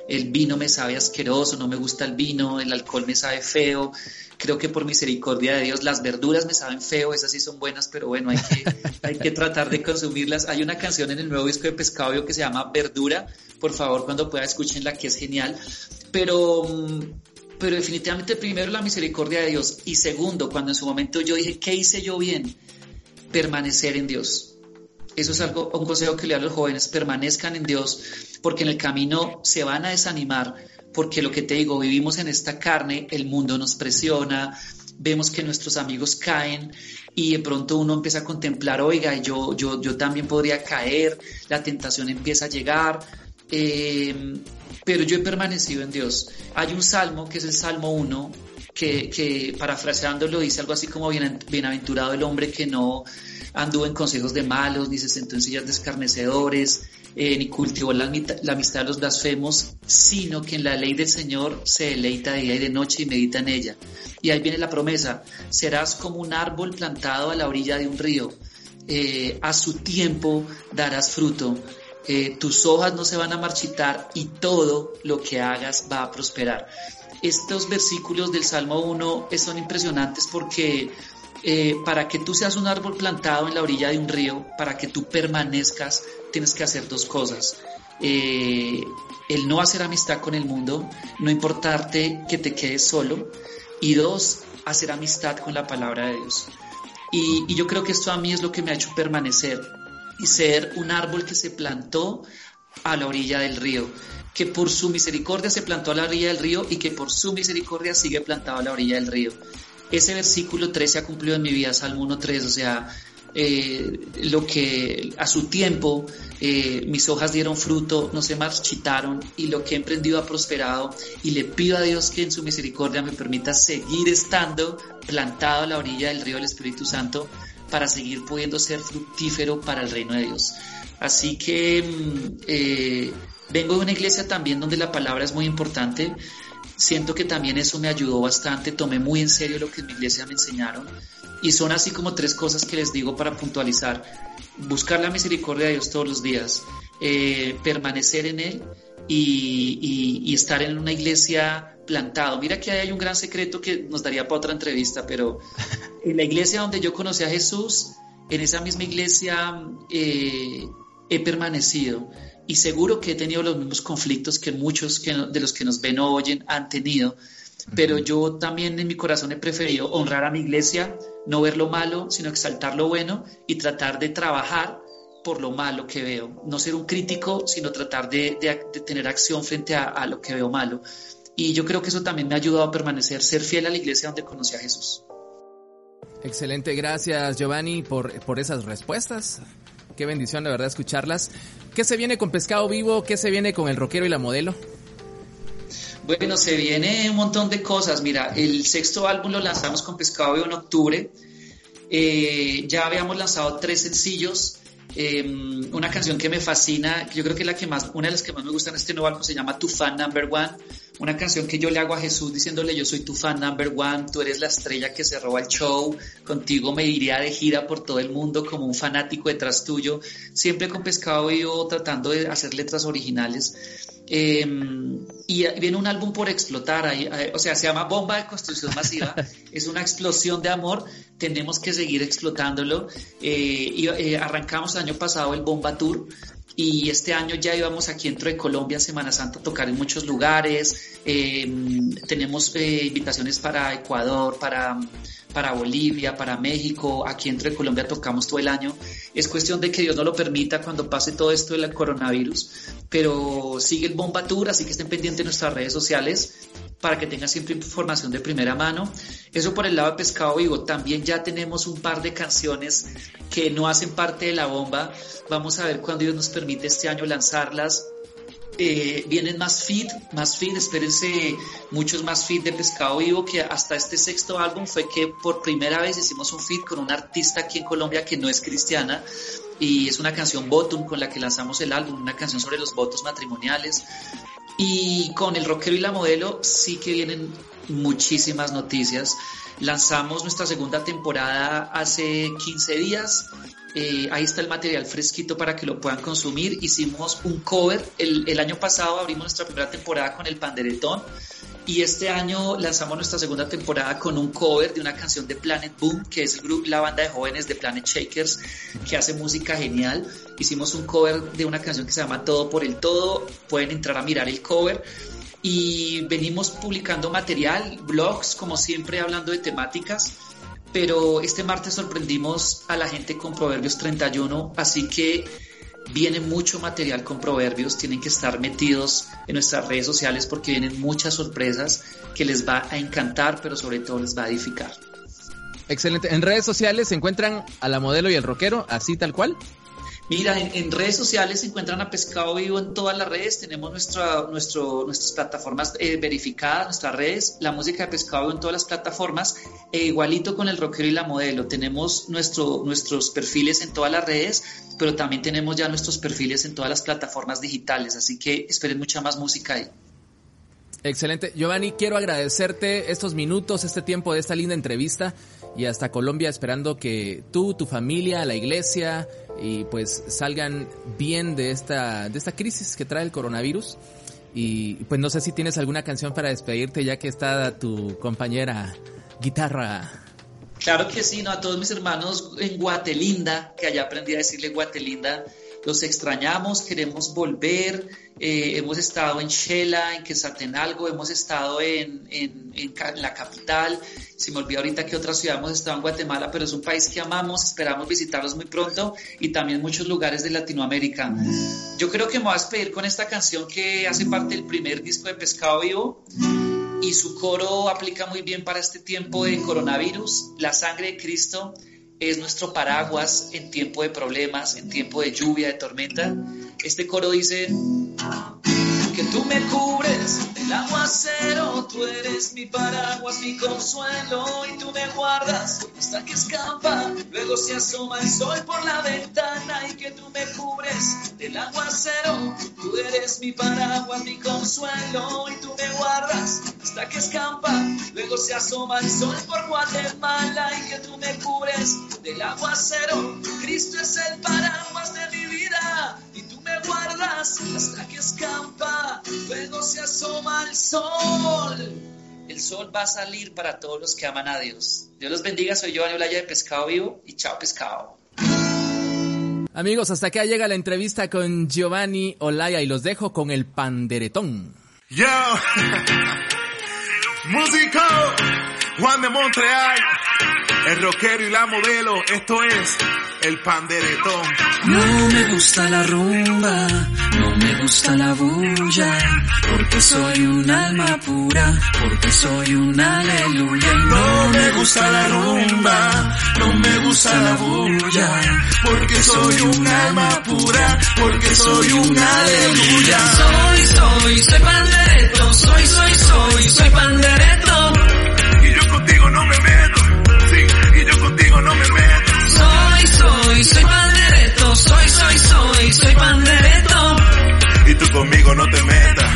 el vino me sabe asqueroso, no me gusta el vino, el alcohol me sabe feo, creo que por misericordia de Dios las verduras me saben feo, esas sí son buenas, pero bueno, hay que, hay que tratar de consumirlas. Hay una canción en el nuevo disco de Pescado que se llama Verdura, por favor cuando pueda escúchenla que es genial, pero mm, pero definitivamente primero la misericordia de Dios y segundo, cuando en su momento yo dije, ¿qué hice yo bien? Permanecer en Dios. Eso es algo, un consejo que le doy a los jóvenes, permanezcan en Dios, porque en el camino se van a desanimar, porque lo que te digo, vivimos en esta carne, el mundo nos presiona, vemos que nuestros amigos caen y de pronto uno empieza a contemplar, oiga, yo, yo, yo también podría caer, la tentación empieza a llegar, eh, pero yo he permanecido en Dios. Hay un salmo que es el Salmo 1, que, que parafraseándolo dice algo así como bienaventurado el hombre que no anduvo en consejos de malos, ni se sentó en sillas de escarnecedores, eh, ni cultivó la, amistad de los blasfemos, sino que en la ley del Señor se deleita de día y de noche y medita en ella. Y ahí viene la promesa, serás como un árbol plantado a la orilla de un río, eh, a su tiempo darás fruto, tus hojas no se van a marchitar y todo lo que hagas va a prosperar. Estos versículos del Salmo 1 son impresionantes porque eh, para que tú seas un árbol plantado en la orilla de un río, para que tú permanezcas, tienes que hacer dos cosas. Eh, el no hacer amistad con el mundo, no importarte que te quedes solo, y dos, hacer amistad con la palabra de Dios. y, yo creo que esto a mí es lo que me ha hecho permanecer y ser un árbol que se plantó a la orilla del río, que por su misericordia se plantó a la orilla del río y que por su misericordia sigue plantado a la orilla del río. Ese versículo 13 se ha cumplido en mi vida, Salmo 1.3, o sea, eh, lo que a su tiempo eh, mis hojas dieron fruto, no se marchitaron y lo que he emprendido ha prosperado y le pido a Dios que en su misericordia me permita seguir estando plantado a la orilla del río del Espíritu Santo para seguir pudiendo ser fructífero para el reino de Dios. Así que mm, eh, vengo de una iglesia también donde la palabra es muy importante. Siento que también eso me ayudó bastante, tomé muy en serio lo que en mi iglesia me enseñaron. Y son así como tres cosas que les digo para puntualizar. Buscar la misericordia de Dios todos los días, eh, permanecer en Él y, estar en una iglesia plantado. Mira que hay un gran secreto que nos daría para otra entrevista, pero en la iglesia donde yo conocí a Jesús, en esa misma iglesia eh, he permanecido y seguro que he tenido los mismos conflictos que muchos de los que nos ven o oyen han tenido, pero yo también en mi corazón he preferido honrar a mi iglesia, no ver lo malo, sino exaltar lo bueno y tratar de trabajar por lo malo que veo. No ser un crítico, sino tratar de, tener acción frente a, lo que veo malo. y yo creo que eso también me ha ayudado a permanecer, ser fiel a la iglesia donde conocí a Jesús. Excelente, gracias Giovanni por, por esas respuestas. Qué bendición de verdad escucharlas. ¿Qué se viene con Pescado Vivo? ¿Qué se viene con el rockero y la modelo? Bueno, se viene un montón de cosas. Mira, el sexto álbum lo lanzamos con Pescado Vivo en octubre. Eh, ya habíamos lanzado tres sencillos. Em, una canción que me fascina, yo creo que la que más, una de las que más me gusta en este nuevo álbum se llama Tu Fan Number One, una canción que yo le hago a Jesús diciéndole yo soy tu fan number one, tú eres la estrella que se roba el show, contigo me iría de gira por todo el mundo como un fanático detrás tuyo, siempre con Pescado Vivo tratando de hacer letras originales. Em, y viene un álbum por explotar, ahí, o sea, se llama Bomba de Construcción Masiva, es una explosión de amor, tenemos que seguir explotándolo. Eh, y, eh, arrancamos el año pasado el Bomba Tour, y este año ya íbamos aquí dentro de Colombia, Semana Santa, a tocar en muchos lugares. Em, tenemos eh, invitaciones para Ecuador, para, para Bolivia, para México. Aquí dentro de Colombia tocamos todo el año. Es cuestión de que Dios no lo permita cuando pase todo esto del coronavirus. Pero sigue el Bomba Tour, así que estén pendientes de nuestras redes sociales para que tengan siempre información de primera mano. Eso por el lado de Pescado Vivo. También ya tenemos un par de canciones que no hacen parte de la bomba. Vamos a ver cuándo Dios nos permite este año lanzarlas. Eh, vienen más feed, más feed, espérense muchos más feed de Pescado Vivo, que hasta este sexto álbum fue que por primera vez hicimos un feed con una artista aquí en Colombia que no es cristiana y es una canción Bottom con la que lanzamos el álbum, una canción sobre los votos matrimoniales. Y con el rockero y la modelo sí que vienen muchísimas noticias. Lanzamos nuestra segunda temporada hace 15 días. Eh, ahí está el material fresquito para que lo puedan consumir. Hicimos un cover. El, el año pasado abrimos nuestra primera temporada con el panderetón y este año lanzamos nuestra segunda temporada con un cover de una canción de Planet Boom, que es el grupo, la banda de jóvenes de Planet Shakers, que hace música genial. Hicimos un cover de una canción que se llama Todo por el Todo. Pueden entrar a mirar el cover. Y venimos publicando material, blogs, como siempre, hablando de temáticas pero este martes sorprendimos a la gente con Proverbios 31, así que Viene mucho material con proverbios, tienen que estar metidos en nuestras redes sociales porque vienen muchas sorpresas que les va a encantar, pero sobre todo les va a edificar. Excelente. En redes sociales se encuentran a la modelo y el rockero, así tal cual. Mira, en, redes sociales se encuentran a Pescado Vivo en todas las redes. Tenemos nuestra, nuestro, nuestras plataformas eh, verificadas, nuestras redes, la música de Pescado Vivo en todas las plataformas. E igualito con el rockero y la modelo. Tenemos nuestro, nuestros perfiles en todas las redes, pero también tenemos ya nuestros perfiles en todas las plataformas digitales. Así que esperen mucha más música ahí. Excelente. Giovanni, quiero agradecerte estos minutos, este tiempo de esta linda entrevista y hasta Colombia esperando que tú, tu familia, la iglesia y pues salgan bien de esta, de esta crisis que trae el coronavirus. Y pues no sé si tienes alguna canción para despedirte ya que está tu compañera guitarra. Claro que sí, ¿no? A todos mis hermanos en Guatelinda, que allá aprendí a decirle Guatelinda, los extrañamos, queremos volver. Eh, hemos estado en Shela, en Quetzaltenango, hemos estado en, en, la capital. Se me olvidó ahorita que otra ciudad hemos estado en Guatemala, pero es un país que amamos, esperamos visitarlos muy pronto y también muchos lugares de Latinoamérica. Yo creo que me voy a despedir con esta canción que hace parte del primer disco de Pescado Vivo y su coro aplica muy bien para este tiempo de coronavirus. La sangre de Cristo es nuestro paraguas en tiempo de problemas, en tiempo de lluvia, de tormenta. Este coro dice que tú me cubres del aguacero, tú eres mi paraguas, mi consuelo y tú me guardas hasta que escapa, luego se asoma el sol por la ventana y que tú me cubres del aguacero, tú eres mi paraguas, mi consuelo y tú me guardas hasta que escapa, luego se asoma el sol por Guatemala y que tú me cubres del aguacero, Cristo es el paraguas de mi hasta que escampa, luego se asoma el sol. El sol va a salir para todos los que aman a Dios. Dios los bendiga, soy Giovanni Olaya de Pescado Vivo y chao pescado. Amigos, hasta acá llega la entrevista con Giovanni Olaya y los dejo con el panderetón. Yo, músico, Juan de Montreal, el rockero y la modelo, esto es el panderetón. No me gusta la rumba, no me gusta la bulla, porque soy un alma pura, porque soy un aleluya. No me gusta la rumba, no me gusta la bulla, porque soy un alma pura, porque soy un aleluya. Soy, soy, soy pandereto, soy, soy, soy, soy pandereto. Y yo contigo no me meto, soy, soy pandereto, soy, soy, soy, soy pandereto. Y tú conmigo no te metas,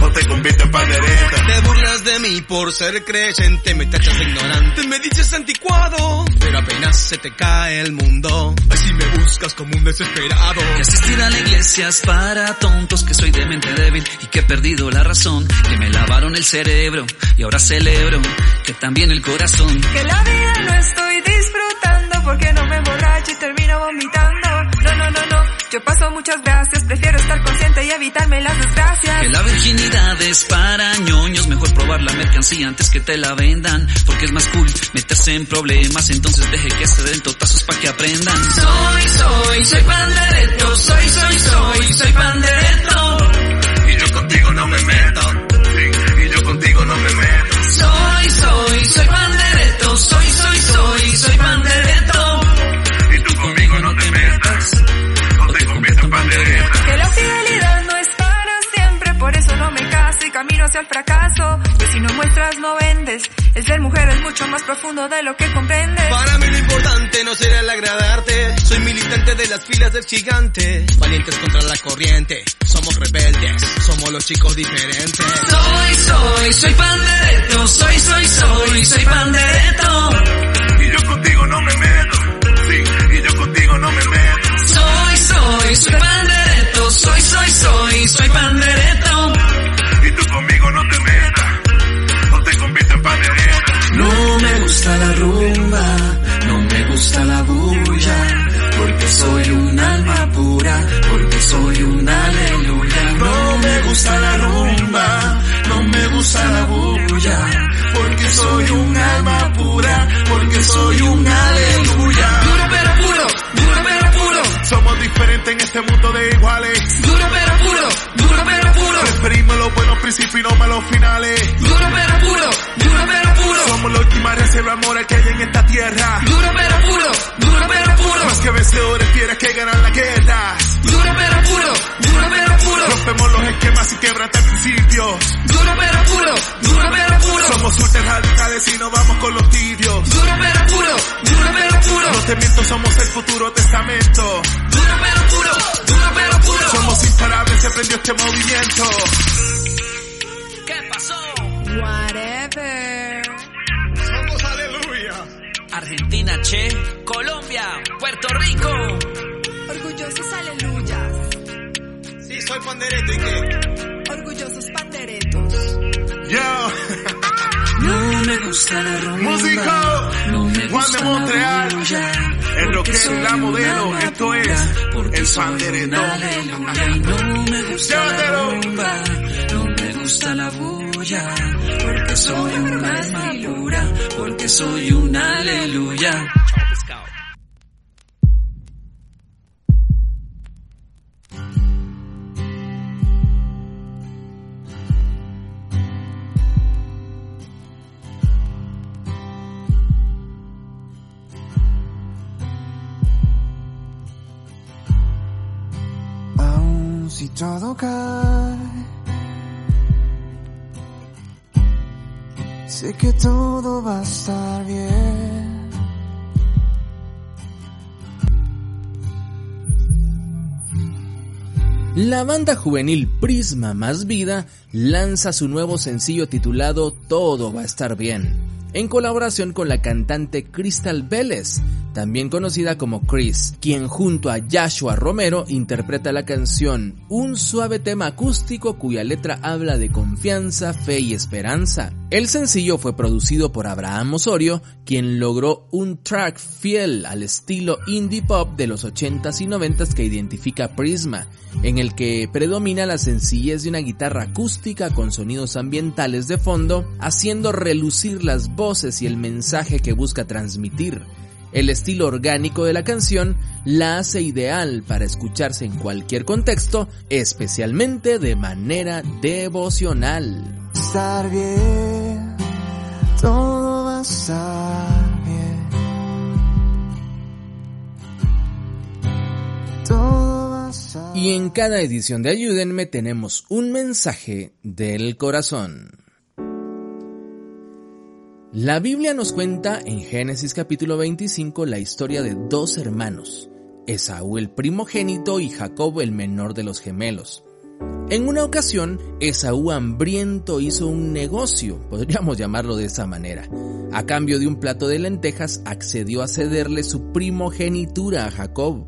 o te conviertes en pandereta. Te burlas de mí por ser creyente, me tachas de ignorante, me dices anticuado, pero apenas se te cae el mundo, así me buscas como un desesperado. Que asistir a la iglesia es para tontos, que soy de mente débil y que he perdido la razón, que me lavaron el cerebro y ahora celebro que también el corazón. Que la vida no estoy disfrutando porque no me emborracho y termino vomitando. No, no, no, no. Yo paso muchas gracias, prefiero estar consciente y evitarme las desgracias. Que la virginidad es para ñoños, mejor probar la mercancía antes que te la vendan, porque es más cool meterse en problemas, entonces deje que se den totazos para que aprendan. Soy, soy, soy pandereto, soy, soy, soy, soy pandereto. El fracaso. Que si no muestras no vendes, el ser mujer es mucho más profundo de lo que comprendes. Para mí lo importante no será el agradarte, soy militante de las filas del gigante, valientes contra la corriente, somos rebeldes, somos los chicos diferentes. Soy, soy, soy pandereto, soy, soy, soy, soy pandereto. Y yo contigo no me meto, sí, y yo contigo no me meto. Soy, soy, soy pandereto, soy, soy, soy, soy pandereto. Gusta la rumba, no me gusta la bulla, porque soy un alma pura, porque soy un aleluya. No me gusta la rumba, no me gusta la bulla, porque soy un alma pura, porque soy un aleluya. Duro pero puro, duro pero puro, Somos diferentes en este mundo de iguales. duro pero puro, pero puro, Preferimos los buenos principios y no malos finales. duro pero puro, duro pero puro, Somos la última reserva amor que hay en esta tierra. duro pero puro, duro pero puro, Más que vencedores tienes que ganar la guerra. duro pero puro, duro pero puro, Rompemos los esquemas y quebrantar principios. duro pero puro, duro pero puro, Somos ultra radicales y no vamos con los tibios. duro pero puro, duro pero puro, No te miento, somos el futuro testamento. duro pero puro, duro pero puro. Somos imparables, se prendió este movimiento. ¿Qué pasó? Whatever. Somos aleluya. Argentina, che, Colombia, Puerto Rico. Orgullosos aleluyas. Sí, soy pandereto y qué. Orgullosos panderetos. Me gusta la rumba. músico, No me Juan de la Montreal, bulla, el rockero la modelo, esto es el panderetón. No me gusta la Llévatelo. rumba, no me gusta la bulla, porque soy un alma pura, porque soy un aleluya. Sé que todo va a estar bien. La banda juvenil Prisma Más Vida lanza su nuevo sencillo titulado Todo va a estar bien, en colaboración con la cantante Crystal Vélez, también conocida como Chris, quien junto a Joshua Romero interpreta la canción, un suave tema acústico cuya letra habla de confianza, fe y esperanza. El sencillo fue producido por Abraham Osorio, quien logró un track fiel al estilo indie pop de los 80s y 90s que identifica Prisma, en el que predomina la sencillez de una guitarra acústica con sonidos ambientales de fondo, haciendo relucir las voces y el mensaje que busca transmitir. El estilo orgánico de la canción la hace ideal para escucharse en cualquier contexto, especialmente de manera devocional. Estar bien, todo va a estar bien. Todo va a estar Y en cada edición de Ayúdenme tenemos un mensaje del corazón. La Biblia nos cuenta en Génesis capítulo 25 la historia de dos hermanos, Esaú el primogénito y Jacob el menor de los gemelos. En una ocasión, Esaú hambriento hizo un negocio, podríamos llamarlo de esa manera. A cambio de un plato de lentejas, accedió a cederle su primogenitura a Jacob.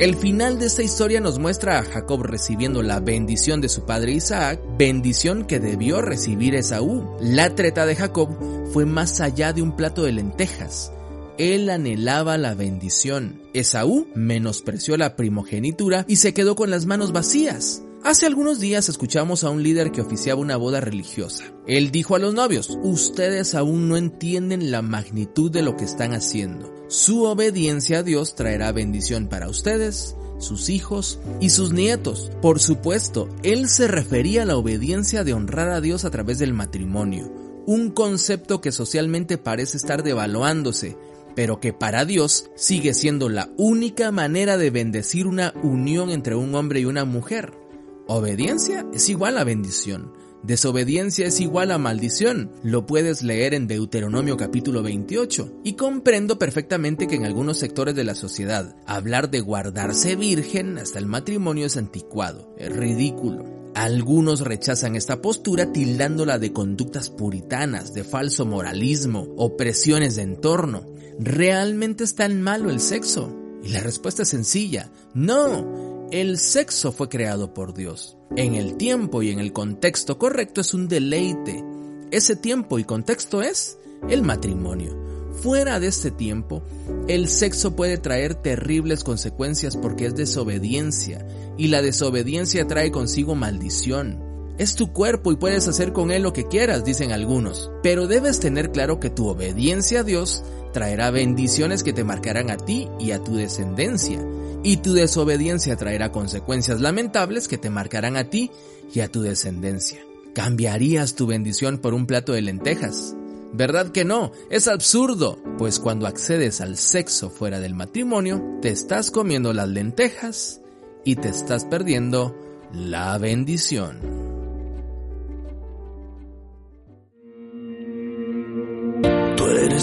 El final de esta historia nos muestra a Jacob recibiendo la bendición de su padre Isaac, bendición que debió recibir Esaú. La treta de Jacob fue más allá de un plato de lentejas. Él anhelaba la bendición. Esaú menospreció la primogenitura y se quedó con las manos vacías. Hace algunos días escuchamos a un líder que oficiaba una boda religiosa. Él dijo a los novios, ustedes aún no entienden la magnitud de lo que están haciendo. Su obediencia a Dios traerá bendición para ustedes, sus hijos y sus nietos. Por supuesto, él se refería a la obediencia de honrar a Dios a través del matrimonio, un concepto que socialmente parece estar devaluándose, pero que para Dios sigue siendo la única manera de bendecir una unión entre un hombre y una mujer. Obediencia es igual a bendición. Desobediencia es igual a maldición. Lo puedes leer en Deuteronomio capítulo 28. Y comprendo perfectamente que en algunos sectores de la sociedad hablar de guardarse virgen hasta el matrimonio es anticuado, es ridículo. Algunos rechazan esta postura tildándola de conductas puritanas, de falso moralismo, opresiones de entorno. ¿Realmente es tan malo el sexo? Y la respuesta es sencilla, no. El sexo fue creado por Dios. En el tiempo y en el contexto correcto es un deleite. Ese tiempo y contexto es el matrimonio. Fuera de este tiempo, el sexo puede traer terribles consecuencias porque es desobediencia y la desobediencia trae consigo maldición. Es tu cuerpo y puedes hacer con él lo que quieras, dicen algunos, pero debes tener claro que tu obediencia a Dios traerá bendiciones que te marcarán a ti y a tu descendencia y tu desobediencia traerá consecuencias lamentables que te marcarán a ti y a tu descendencia. ¿Cambiarías tu bendición por un plato de lentejas? ¿Verdad que no? Es absurdo, pues cuando accedes al sexo fuera del matrimonio, te estás comiendo las lentejas y te estás perdiendo la bendición.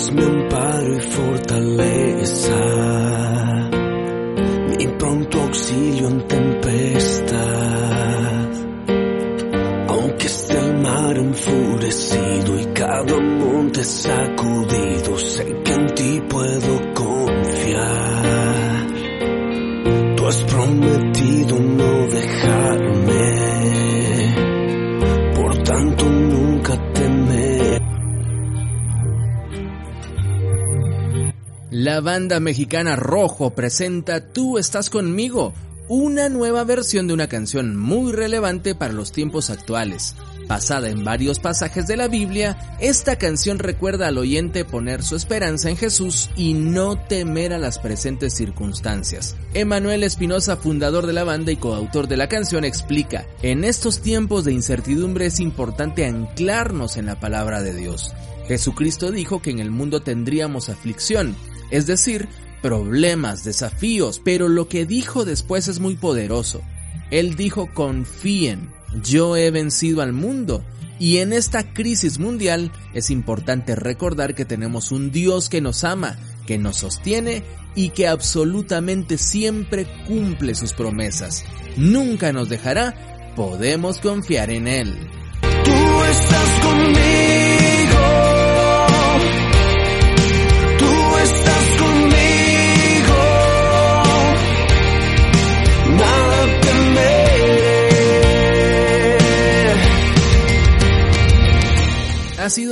Mi amparo y fortaleza pronto auxilio en tempestad. Aunque esté el mar enfurecido y cada monte sacudido, sé que en ti puedo confiar. Tú has prometido La banda mexicana Rojo presenta Tú estás conmigo, una nueva versión de una canción muy relevante para los tiempos actuales. Basada en varios pasajes de la Biblia, esta canción recuerda al oyente poner su esperanza en Jesús y no temer a las presentes circunstancias. Emanuel Espinosa, fundador de la banda y coautor de la canción, explica, en estos tiempos de incertidumbre es importante anclarnos en la palabra de Dios. Jesucristo dijo que en el mundo tendríamos aflicción, es decir, problemas, desafíos, pero lo que dijo después es muy poderoso. Él dijo, confíen, yo he vencido al mundo. Y en esta crisis mundial es importante recordar que tenemos un Dios que nos ama, que nos sostiene y que absolutamente siempre cumple sus promesas. Nunca nos dejará, podemos confiar en Él. Tú estás conmigo. Tú estás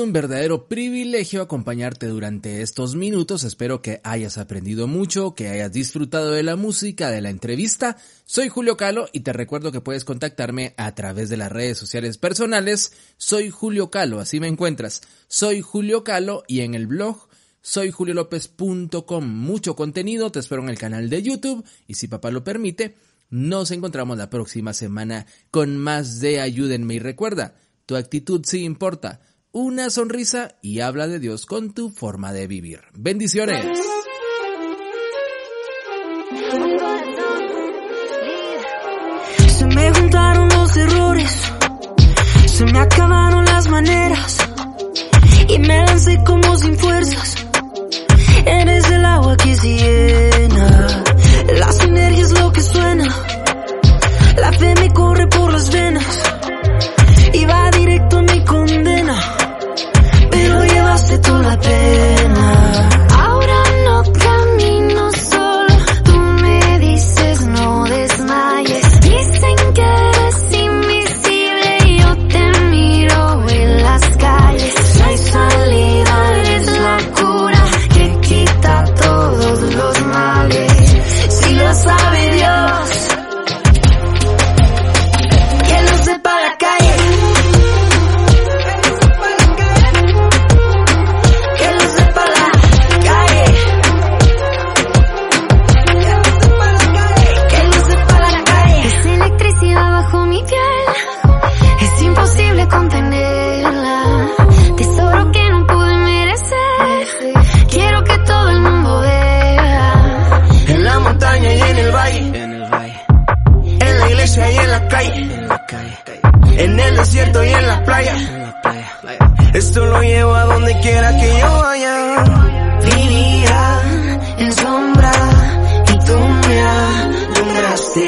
un verdadero privilegio acompañarte durante estos minutos. Espero que hayas aprendido mucho, que hayas disfrutado de la música, de la entrevista. Soy Julio Calo y te recuerdo que puedes contactarme a través de las redes sociales personales. Soy Julio Calo, así me encuentras. Soy Julio Calo y en el blog soyjuliolopez.com. Mucho contenido, te espero en el canal de YouTube y si papá lo permite, nos encontramos la próxima semana con más de Ayúdenme y recuerda, tu actitud sí importa una sonrisa y habla de Dios con tu forma de vivir. Bendiciones. Se me juntaron los errores, se me acabaron las maneras y me lancé como sin fuerzas. Eres el agua que se llena, la sinergia es lo que suena, la fe me corre por las venas En el desierto y en la playa. Esto lo llevo a donde quiera que yo vaya. Vivía en sombra y tú me alumbraste